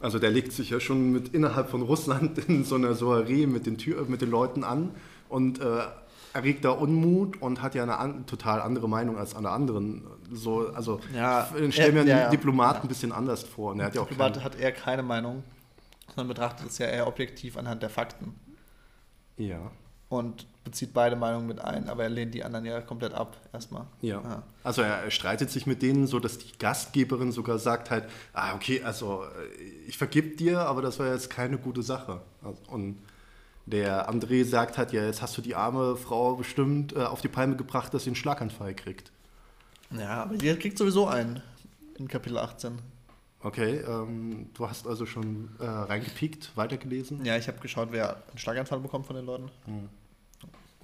Also der legt sich ja schon mit innerhalb von Russland in so einer Soiree mit den, Tür, mit den Leuten an und äh, erregt da Unmut und hat ja eine an, total andere Meinung als alle anderen. So, also Ja, ich stelle mir einen ja, ja. Diplomat ein bisschen anders vor. Und er hat ja auch Diplomat keinen- hat eher keine Meinung, sondern betrachtet es ja eher objektiv anhand der Fakten ja. und bezieht beide Meinungen mit ein, aber er lehnt die anderen ja komplett ab erstmal. Ja. Ja. Also er streitet sich mit denen so, dass die Gastgeberin sogar sagt halt, ah, okay, also äh, ich vergib dir, aber das war jetzt keine gute Sache. Also, Und der André sagt halt, ja, jetzt hast du die arme Frau bestimmt äh, auf die Palme gebracht, dass sie einen Schlaganfall kriegt. Ja, aber die kriegt sowieso einen in Kapitel 18. Okay, ähm, du hast also schon äh, reingepiekt, weitergelesen. Ja, ich habe geschaut, wer einen Schlaganfall bekommt von den Leuten.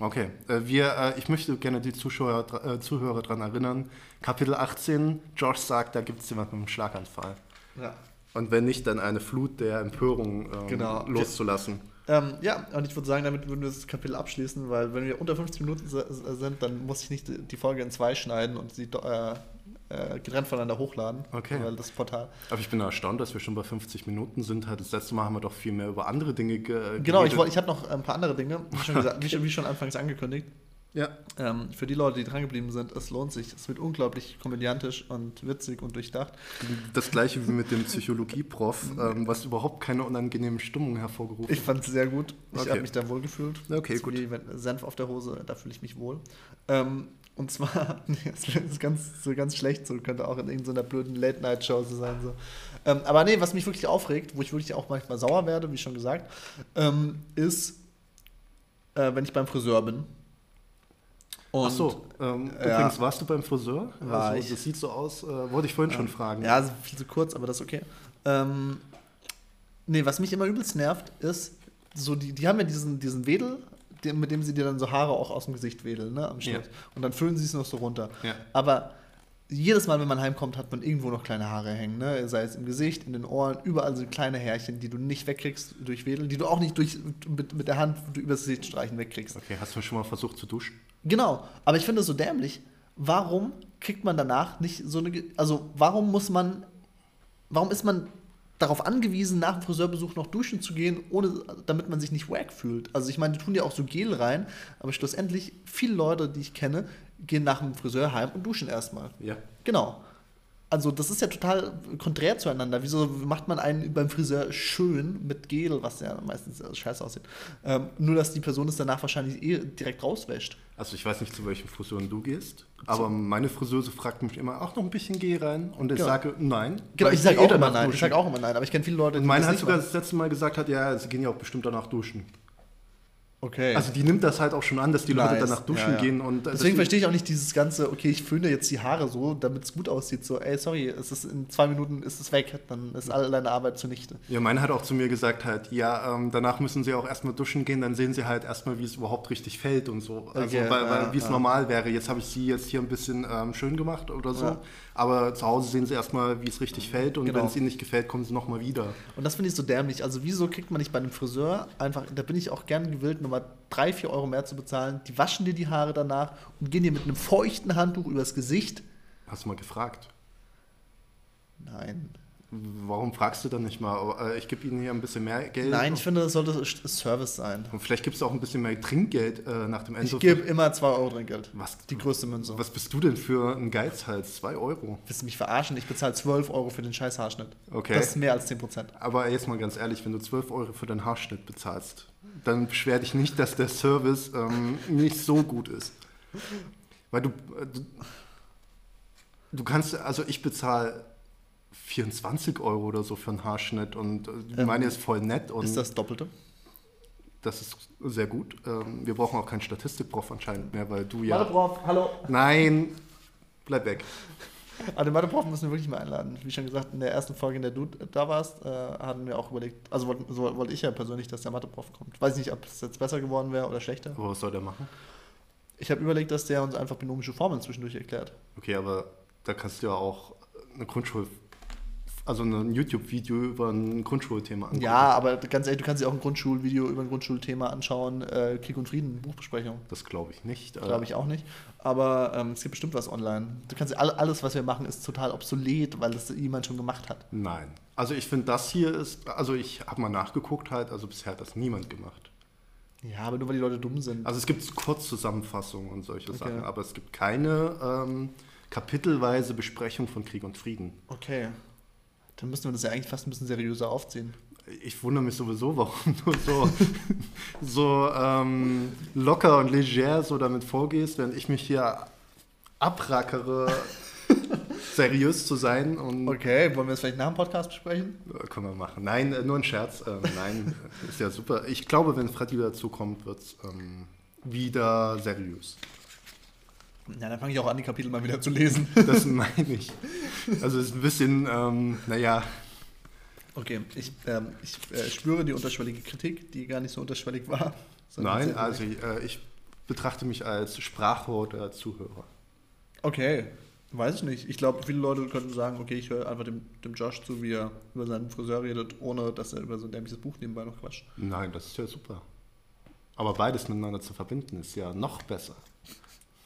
Okay, äh, wir, äh, ich möchte gerne die Zuschauer, äh, Zuhörer daran erinnern, Kapitel 18, Josh sagt, da gibt es jemanden mit einem Schlaganfall. Ja. Und wenn nicht, dann eine Flut der Empörung ähm, Genau. loszulassen. Ähm, ja, und ich würde sagen, damit würden wir das Kapitel abschließen, weil wenn wir unter 50 Minuten sind, dann muss ich nicht die Folge in zwei schneiden und sie äh, äh, getrennt voneinander hochladen. Okay. Weil das Portal. Aber ich bin erstaunt, dass wir schon bei 50 Minuten sind. Halt, Das letzte Mal haben wir doch viel mehr über andere Dinge ge Genau, ich, geredet. wollt- ich hatte noch ein paar andere Dinge, wie schon, gesagt, wie, schon- wie schon anfangs angekündigt. Ja. Ähm, für die Leute, die drangeblieben sind, es lohnt sich. Es wird unglaublich komödiantisch und witzig und durchdacht. Das gleiche wie mit dem Psychologie-Prof, ähm, was überhaupt keine unangenehmen Stimmung hervorgerufen Ich fand es sehr gut. Ich Okay. habe mich da wohl gefühlt. Okay, Das ist gut. Wie wenn Senf auf der Hose, da fühle ich mich wohl. Ähm, und zwar, nee, das ist ganz, so ganz schlecht, so könnte auch in irgendeiner blöden Late-Night-Show so sein. So. Ähm, aber nee, was mich wirklich aufregt, wo ich wirklich auch manchmal sauer werde, wie schon gesagt, ähm, ist, äh, wenn ich beim Friseur bin. Und Ach so, ähm, ja. übrigens, warst du beim Friseur? War also, ich. Das sieht so aus, äh, wollte ich vorhin schon fragen. Ja, also viel zu kurz, aber das ist okay. Ähm, nee, was mich immer übelst nervt, ist, so die, die haben ja diesen, diesen Wedel, mit dem sie dir dann so Haare auch aus dem Gesicht wedeln, ne, am Schnitt. Ja. Und dann füllen sie es noch so runter. Ja. Aber jedes Mal, wenn man heimkommt, hat man irgendwo noch kleine Haare hängen, ne? Sei es im Gesicht, in den Ohren, überall so kleine Härchen, die du nicht wegkriegst durch Wedeln, die du auch nicht durch, mit, mit der Hand übers Gesicht streichen wegkriegst. Okay, hast du schon mal versucht zu duschen? Genau, aber ich finde es so dämlich. Warum kriegt man danach nicht so eine. Also, warum muss man. Warum ist man darauf angewiesen, nach dem Friseurbesuch noch duschen zu gehen, ohne, damit man sich nicht wack fühlt? Also, ich meine, die tun ja auch so Gel rein, aber schlussendlich, viele Leute, die ich kenne, gehen nach dem Friseur heim und duschen erstmal. Ja. Genau. Also, das ist ja total konträr zueinander. Wieso macht man einen beim Friseur schön mit Gel, was ja meistens scheiße aussieht? Ähm, nur, dass die Person es danach wahrscheinlich eh direkt rauswäscht. Also ich weiß nicht, zu welchen Friseuren du gehst, aber meine Friseuse fragt mich immer, auch noch ein bisschen Geh rein? Und ich Genau. sage nein. Genau, ich sage auch immer nein. Ich sage auch immer nein, aber ich kenne viele Leute, Und die meine das hat sogar das letzte Mal gesagt hat, ja, sie gehen ja auch bestimmt danach duschen. Okay. Also die nimmt das halt auch schon an, dass die Leute Nice. danach duschen Ja, ja. gehen. Und äh, Deswegen verstehe ich auch nicht dieses ganze, okay, ich föhne jetzt die Haare so, damit es gut aussieht. So, ey, sorry, es ist in zwei Minuten ist es weg, dann ist all deine Arbeit zunichte. Ja, meine hat auch zu mir gesagt halt, ja, ähm, danach müssen sie auch erstmal duschen gehen, dann sehen sie halt erstmal, wie es überhaupt richtig fällt und so. Also, Okay, weil, weil ja, wie es ja. normal wäre. Jetzt habe ich sie jetzt hier ein bisschen ähm, schön gemacht oder so. Ja. Aber zu Hause sehen sie erstmal, wie es richtig fällt und Genau. wenn es ihnen nicht gefällt, kommen sie nochmal wieder. Und das finde ich so dämlich. Also, wieso kriegt man nicht bei einem Friseur einfach, da bin ich auch gern gewillt, nochmal drei, vier Euro mehr zu bezahlen. Die waschen dir die Haare danach und gehen dir mit einem feuchten Handtuch übers Gesicht. Hast du mal gefragt? Nein. Warum fragst du dann nicht mal? Äh, Ich gebe Ihnen hier ein bisschen mehr Geld. Nein, ich finde, das sollte Service sein. Und vielleicht gibst du auch ein bisschen mehr Trinkgeld äh, nach dem Ende. Ich gebe immer 2 Euro Trinkgeld. Was? Die größte Münze. Was bist du denn für ein Geizhals? 2 Euro. Willst du mich verarschen? Ich bezahle 12 Euro für den scheiß Haarschnitt. Okay. Das ist mehr als 10%. Aber jetzt mal ganz ehrlich, wenn du 12 Euro für deinen Haarschnitt bezahlst, dann beschwer dich nicht, dass der Service ähm, nicht so gut ist. Weil du, äh, du, du kannst, also ich bezahle 24 Euro oder so für einen Haarschnitt und äh, Ähm, meine ist voll nett und Ist das Doppelte? das ist sehr gut. Ähm, wir brauchen auch keinen Statistikprof anscheinend mehr, weil du ja... Prof, hallo. Nein, bleib weg. Aber den Mathe-Prof müssen wir wirklich mal einladen. Wie schon gesagt, in der ersten Folge, in der du da warst, äh, hatten wir auch überlegt, also wollte so, wollte ich ja persönlich, dass der Mathe-Prof kommt. Weiß nicht, ob es jetzt besser geworden wäre oder schlechter. Aber was soll der machen? Ich habe überlegt, dass der uns einfach binomische Formeln zwischendurch erklärt. Okay, aber da kannst du ja auch eine Grundschul... Also ein YouTube-Video über ein Grundschulthema angucken. Ja, aber ganz ehrlich, du kannst dir auch ein Grundschulvideo über ein Grundschulthema anschauen. Äh, Krieg und Frieden, Buchbesprechung. Das glaube ich nicht. Äh, Glaube ich auch nicht. Aber ähm, es gibt bestimmt was online. Du kannst all, alles, was wir machen, ist total obsolet, weil das jemand schon gemacht hat. Nein. Also ich finde, das hier ist, also ich habe mal nachgeguckt halt, also bisher hat das niemand gemacht. Ja, aber nur weil die Leute dumm sind. Also es gibt Kurzzusammenfassungen und solche Okay. Sachen, aber es gibt keine ähm, kapitelweise Besprechung von Krieg und Frieden. Okay. Dann müssten wir das ja eigentlich fast ein bisschen seriöser aufziehen. Ich wundere mich sowieso, warum du so, so ähm, locker und leger so damit vorgehst, während ich mich hier abrackere, seriös zu sein und Okay, wollen wir das vielleicht nach dem Podcast besprechen? Können wir machen. Nein, äh, nur ein Scherz. Ähm, nein, ist ja super. Ich glaube, wenn Freddy dazu kommt, wird es ähm, wieder seriös. Ja, dann fange ich auch an, die Kapitel mal wieder zu lesen. Das meine ich. Also es ist ein bisschen, ähm, naja, Okay, ich, ähm, ich äh, spüre die unterschwellige Kritik, die gar nicht so unterschwellig war. nein, also äh, ich betrachte mich als Sprachrohr der Zuhörer. Okay, weiß ich nicht. Ich glaube, viele Leute könnten sagen, okay, ich höre einfach dem, dem Josh zu, wie er über seinen Friseur redet, ohne dass er über so ein dämliches Buch nebenbei noch quatscht. Nein, das ist ja super. Aber beides miteinander zu verbinden, ist ja noch besser.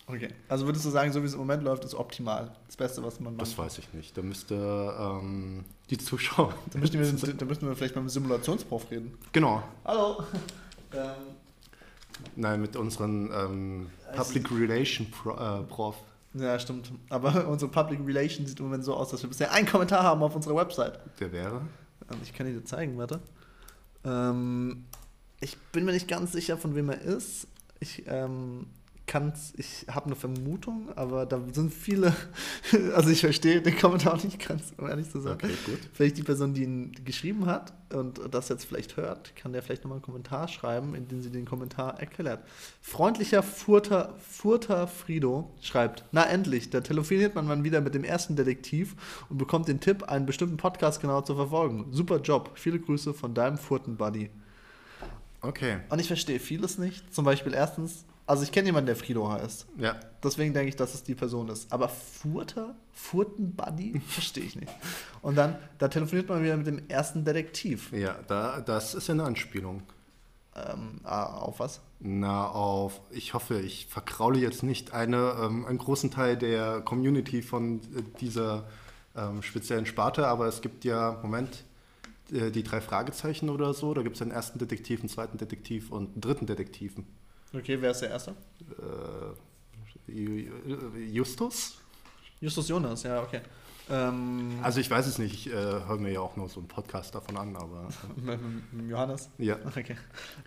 Okay, also würdest du sagen, so wie es im Moment läuft, ist optimal. Das Beste, was man Das machen weiß ich nicht. Da müsste ähm, die Zuschauer. Da müssten, wir, da müssten wir vielleicht mal mit dem Simulationsprof reden. Genau. Hallo. Ähm, Nein, mit unseren ähm, Public Relation Pro, äh, Prof. ja, stimmt. Aber unsere Public Relation sieht im Moment so aus, dass wir bisher einen Kommentar haben auf unserer Website. Der wäre. Ähm, Ich kann ihn dir zeigen, warte. Ähm, ich bin mir nicht ganz sicher, von wem er ist. Ich ähm, kann's, ich habe eine Vermutung, aber da sind viele. Also ich verstehe den Kommentar auch nicht ganz, um ehrlich zu sein. Okay, gut. Vielleicht die Person, die ihn geschrieben hat und das jetzt vielleicht hört, kann der vielleicht nochmal einen Kommentar schreiben, in dem sie den Kommentar erklärt. Freundlicher Furter, Furter Frido schreibt, na endlich, da telefoniert man mal wieder mit dem ersten Detektiv und bekommt den Tipp, einen bestimmten Podcast genauer zu verfolgen. Super Job. Viele Grüße von deinem Furten-Buddy. Okay. Und ich verstehe vieles nicht. Zum Beispiel erstens, also ich kenne jemanden, der Frido heißt. Ja. Deswegen denke ich, dass es die Person ist. Aber Furter? Furten-Buddy? Verstehe ich nicht. Und dann, da telefoniert man wieder mit dem ersten Detektiv. Ja, da, das ist ja eine Anspielung. Ähm, ah, auf was? Na, auf, ich hoffe, ich verkraule jetzt nicht eine, ähm, einen großen Teil der Community von äh, dieser ähm, speziellen Sparte, aber es gibt ja, Moment, äh, die drei Fragezeichen oder so. Da gibt es einen ersten Detektiv, einen zweiten Detektiv und einen dritten Detektiven. Okay, wer ist der Erste? Äh, Ju- Ju- Justus? Justus Jonas, ja, okay. Ähm, Also ich weiß es nicht, ich äh, höre mir ja auch nur so einen Podcast davon an, aber mit Johannes? äh, ja, Okay.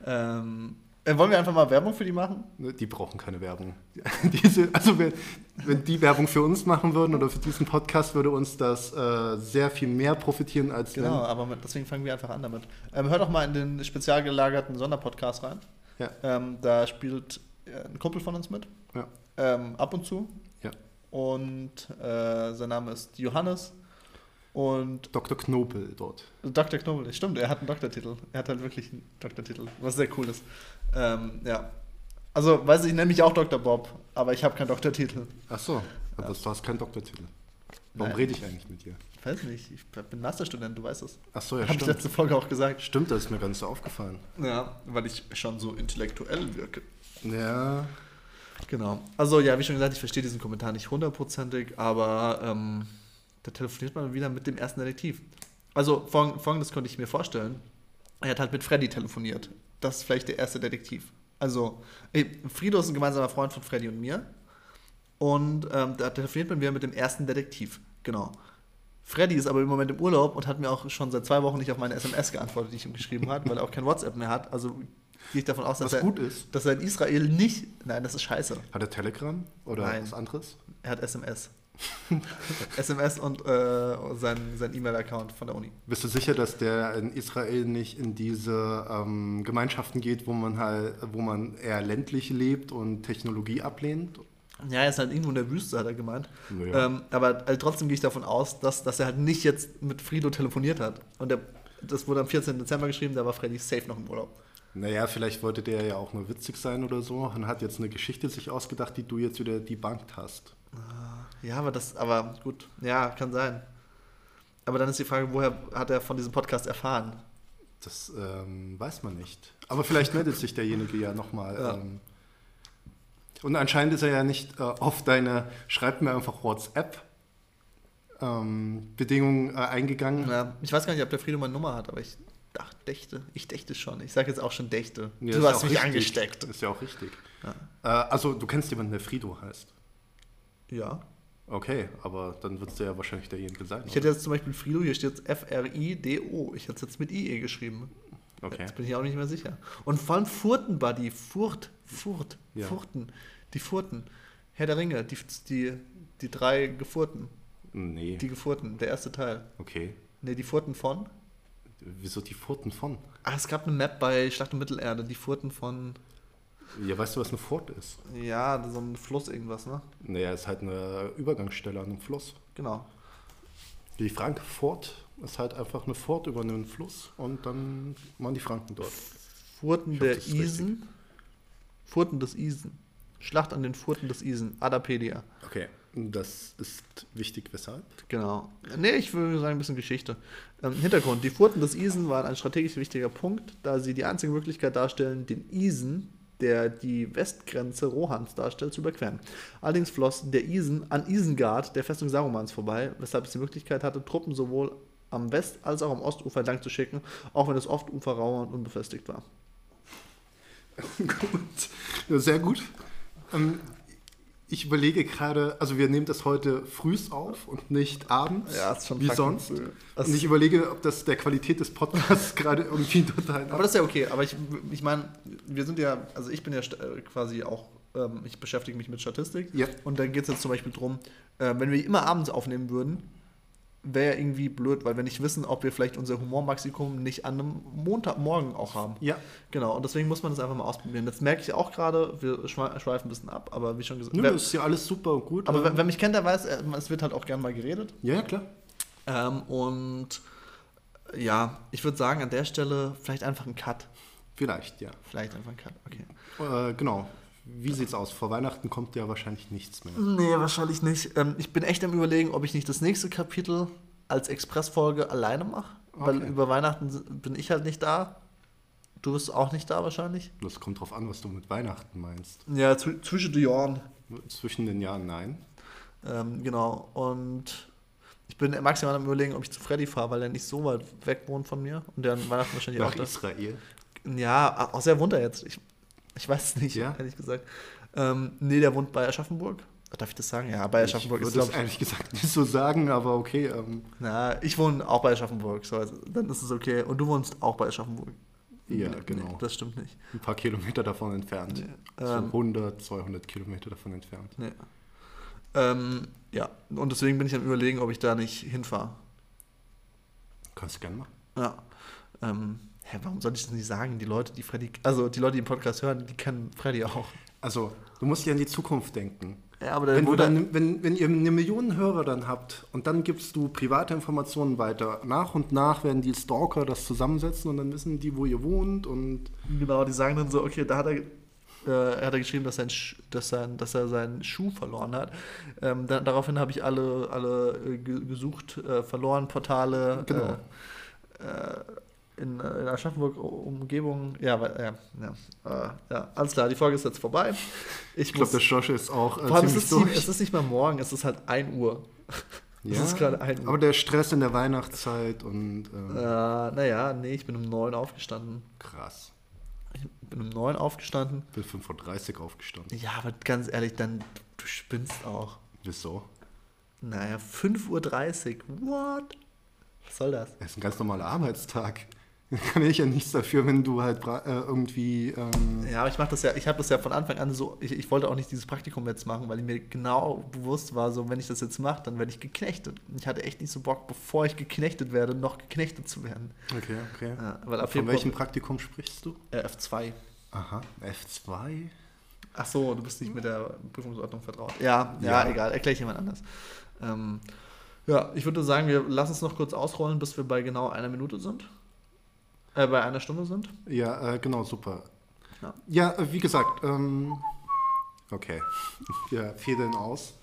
Ähm, äh, wollen wir einfach mal Werbung für die machen? ne, die brauchen keine Werbung. Diese, also wenn, wenn die Werbung für uns machen würden oder für diesen Podcast, würde uns das äh, sehr viel mehr profitieren, als Genau, aber mit, deswegen fangen wir einfach an damit. Ähm, hör doch mal in den spezial gelagerten Sonderpodcast rein. Ja. Ähm, da spielt äh, ein Kumpel von uns mit. Ja, Ähm, ab und zu. ja. Und äh, sein Name ist Johannes. Und Dr. Knobel dort. Dr. Knobel, stimmt, er hat einen Doktortitel. Er hat halt wirklich einen Doktortitel, was sehr cool ist. Ähm, ja. Also, weiß ich, ich nenne mich auch Dr. Bob, aber ich habe keinen Doktortitel. Ach so, aber du hast keinen Doktortitel. Warum Nein. rede ich eigentlich mit dir? Ich weiß nicht, ich bin Masterstudent, du weißt es. Ach so, ja, Habe ich stimmt. letzte Folge auch gesagt. Stimmt, das ist mir nicht so aufgefallen. Ja, weil ich schon so intellektuell wirke. Ja, Genau. Also ja, wie schon gesagt, ich verstehe diesen Kommentar nicht hundertprozentig, aber ähm, da telefoniert man wieder mit dem ersten Detektiv. Also folg- folgendes konnte ich mir vorstellen. Er hat halt mit Freddy telefoniert. Das ist vielleicht der erste Detektiv. Also, ey, Frido ist ein gemeinsamer Freund von Freddy und mir. Und ähm, da telefoniert man wieder mit dem ersten Detektiv. Genau. Freddy ist aber im Moment im Urlaub und hat mir auch schon seit zwei Wochen nicht auf meine SMS geantwortet, die ich ihm geschrieben habe, weil er auch kein WhatsApp mehr hat. Also gehe ich davon aus, dass er, gut ist. dass er in Israel nicht. Nein, das ist scheiße. Hat er Telegram oder Nein. was anderes? Er hat SMS. SMS und äh, sein, sein E-Mail-Account von der Uni. Bist du sicher, dass der in Israel nicht in diese ähm, Gemeinschaften geht, wo man halt, wo man eher ländlich lebt und Technologie ablehnt? Ja, er ist halt irgendwo in der Wüste, hat er gemeint. Naja. Ähm, aber halt trotzdem gehe ich davon aus, dass, dass er halt nicht jetzt mit Frido telefoniert hat. Und der, das wurde am 14. Dezember geschrieben, da war Freddy safe noch im Urlaub. Naja, vielleicht wollte der ja auch nur witzig sein oder so und hat jetzt eine Geschichte sich ausgedacht, die du jetzt wieder debunked hast. Ja, aber das, aber gut, ja, kann sein. Aber dann ist die Frage, woher hat er von diesem Podcast erfahren? Das ähm, weiß man nicht. Aber vielleicht meldet sich derjenige ja nochmal. Ja. Ähm, und anscheinend ist er ja nicht äh, auf deine, schreib mir einfach WhatsApp. Ähm, Bedingungen äh, eingegangen. Ja, ich weiß gar nicht, ob der Frido meine Nummer hat, aber ich dachte, dächte. Ich dächte schon. Ich sage jetzt auch schon dächte. Ja, du hast mich richtig. angesteckt. Ist ja auch richtig. Ja. Äh, also, du kennst jemanden, der Frido heißt. ja. Okay, aber dann wird es ja wahrscheinlich derjenige sein. Ich hätte jetzt zum Beispiel Frido, hier steht jetzt F-R-I-D-O. Ich hätte es jetzt mit IE geschrieben. Okay. Jetzt bin ich auch nicht mehr sicher. Und vor allem Furtenbuddy, Furt, Furt, Ja. Furten, die Furten. Herr der Ringe, die, die, die drei Gefurten. Nee. Die Gefurten, der erste Teil. okay. Ne, die Furten von? Wieso die Furten von? Ah, es gab eine Map bei Schlacht um Mittelerde, die Furten von, Ja, weißt du, was eine Furt ist? ja, so ein Fluss irgendwas, ne? Naja, ist halt eine Übergangsstelle an einem Fluss. Genau. Die Frankfurt ist halt einfach eine Furt über einen Fluss und dann waren die Franken dort. Furten Ich hoffe, der ist Isen. Furten des Isen. Schlacht an den Furten des Isen. Adapedia. Okay, das ist wichtig, weshalb? Genau. Nee, ich würde sagen, ein bisschen Geschichte. Ähm, Hintergrund: Die Furten des Isen waren ein strategisch wichtiger Punkt, da sie die einzige Möglichkeit darstellen, den Isen, der die Westgrenze Rohans darstellt, zu überqueren. Allerdings floss der Isen an Isengard, der Festung Sarumans, vorbei, weshalb es die Möglichkeit hatte, Truppen sowohl am West- als auch am Ostufer entlang zu schicken, auch wenn das Ostufer rauer und unbefestigt war. gut, ja, sehr gut. Ähm, ich überlege gerade, also wir nehmen das heute frühs auf und nicht abends, Ja, ist schon wie sonst. früh. Und ich überlege, ob das der Qualität des Podcasts gerade irgendwie total... Aber das ist ja okay. Aber ich, ich meine, wir sind ja, also ich bin ja äh, quasi auch, ähm, ich beschäftige mich mit Statistik. Ja. Und dann geht es jetzt zum Beispiel drum, äh, wenn wir immer abends aufnehmen würden, wäre ja irgendwie blöd, weil wir nicht wissen, ob wir vielleicht unser Humormaxikum nicht an einem Montagmorgen auch haben. ja, Genau, und deswegen muss man das einfach mal ausprobieren. Jetzt merke ich auch gerade, wir schwe- schweifen ein bisschen ab, aber wie schon gesagt. nö, wer, das ist ja alles super und gut. aber ähm, wer, wer mich kennt, der weiß, äh, es wird halt auch gern mal geredet. ja, ja, klar. Ähm, und ja, ich würde sagen, an der Stelle vielleicht einfach ein Cut. Vielleicht, ja. Vielleicht einfach ein Cut, okay. Äh, genau. Wie sieht's aus? Vor Weihnachten kommt ja wahrscheinlich nichts mehr. Nee, wahrscheinlich nicht. Ähm, ich bin echt am überlegen, ob ich nicht das nächste Kapitel als Expressfolge alleine mache. Weil Okay. über Weihnachten bin ich halt nicht da. Du bist auch nicht da wahrscheinlich. Das kommt drauf an, was du mit Weihnachten meinst. Ja, zw zwischen die Jahren. Zwischen den Jahren nein. Ähm, genau. Und ich bin maximal am überlegen, ob ich zu Freddy fahre, weil er nicht so weit weg wohnt von mir. Und der an Weihnachten wahrscheinlich Nach auch das. Israel. Ja, außer er wohnt da jetzt. Ich, ich weiß es nicht, Ja? ehrlich gesagt. Ähm, nee, der wohnt bei Aschaffenburg. Darf ich das sagen? Ja, bei Ich Aschaffenburg ist würde es glaube ich. ehrlich gesagt nicht so sagen, aber okay. Ähm, Na, ich wohne auch bei Aschaffenburg, so, also, dann ist es okay. Und du wohnst auch bei Aschaffenburg. Ja, Nee, genau. Nee, das stimmt nicht. ein paar Kilometer davon entfernt. Nee, So ähm, 100, 200 Kilometer davon entfernt. Nee. Ähm, ja, und deswegen bin ich am überlegen, ob ich da nicht hinfahre. Kannst du gerne machen. Ja. Ähm, hä, warum soll ich das nicht sagen? Die Leute, die Freddy, also die Leute, die den Podcast hören, die kennen Freddy auch. Also, du musst ja an die Zukunft denken. Ja, aber Wenn, du dann, wenn, wenn ihr eine Million Hörer dann habt und dann gibst du private Informationen weiter, nach und nach werden die Stalker das zusammensetzen und dann wissen die, wo ihr wohnt und Genau, die sagen dann so, okay, da hat er, äh, er hat er geschrieben, dass, sein, dass, sein, dass er seinen Schuh verloren hat. Ähm, da, daraufhin habe ich alle, alle äh, ge- gesucht, äh, verloren, Portale. Genau. Äh, äh, in, äh, in Aschaffenburg Umgebung. Ja, ja, ja, äh, ja, alles klar, die Folge ist jetzt vorbei. Ich, ich glaube, der Josh ist auch äh, ziemlich ist, durch. nicht- es ist nicht mal morgen, es ist halt 1 Uhr. Es ist gerade 1 Uhr. Aber der Stress in der Weihnachtszeit und ähm, Äh, naja, nee, ich bin um 9 aufgestanden. krass. Ich bin um 9 aufgestanden. Bin 5.30 Uhr aufgestanden. Ja, aber ganz ehrlich, dann, du spinnst auch. Wieso? Naja, 5.30 Uhr. What? Was soll das? Es ist ein ganz normaler Arbeitstag. Da kann ich ja nichts dafür, wenn du halt äh, irgendwie. Ähm, Ja, aber ich mache das ja, ich habe das ja von Anfang an so, ich, ich wollte auch nicht dieses Praktikum jetzt machen, weil ich mir genau bewusst war, so wenn ich das jetzt mache, dann werde ich geknechtet. Und ich hatte echt nicht so Bock, bevor ich geknechtet werde, noch geknechtet zu werden. okay, okay. Ja, weil ab Von welchem Praktikum sprichst du? Äh, F2. Aha, F2? Ach so, du bist nicht mit der Prüfungsordnung vertraut. Ja, ja, Ja. egal, erkläre ich jemand anders. Ähm, ja, ich würde sagen, wir lassen es noch kurz ausrollen, bis wir bei genau einer Minute sind. Äh, bei einer Stunde sind. Ja, äh, genau, super. Ja. Ja, äh, wie gesagt, ähm, okay. Wir fädeln aus.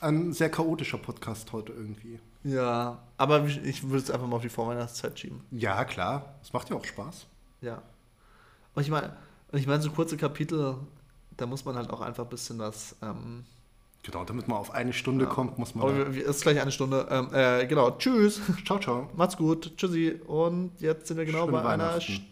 Ein sehr chaotischer Podcast heute irgendwie. Ja, aber ich- würde es einfach mal auf die Vorweihnachtszeit schieben. Ja, klar. Es macht ja auch Spaß. Ja. Und ich meine, ich meine, so kurze Kapitel, da muss man halt auch einfach ein bisschen was. Ähm, Genau, damit man auf eine Stunde ja. kommt, muss man. Aber es ist gleich eine Stunde. Ähm, äh, genau, tschüss. Ciao, ciao. Macht's gut. Tschüssi. Und jetzt sind wir genau Schöne bei einer. Stunde.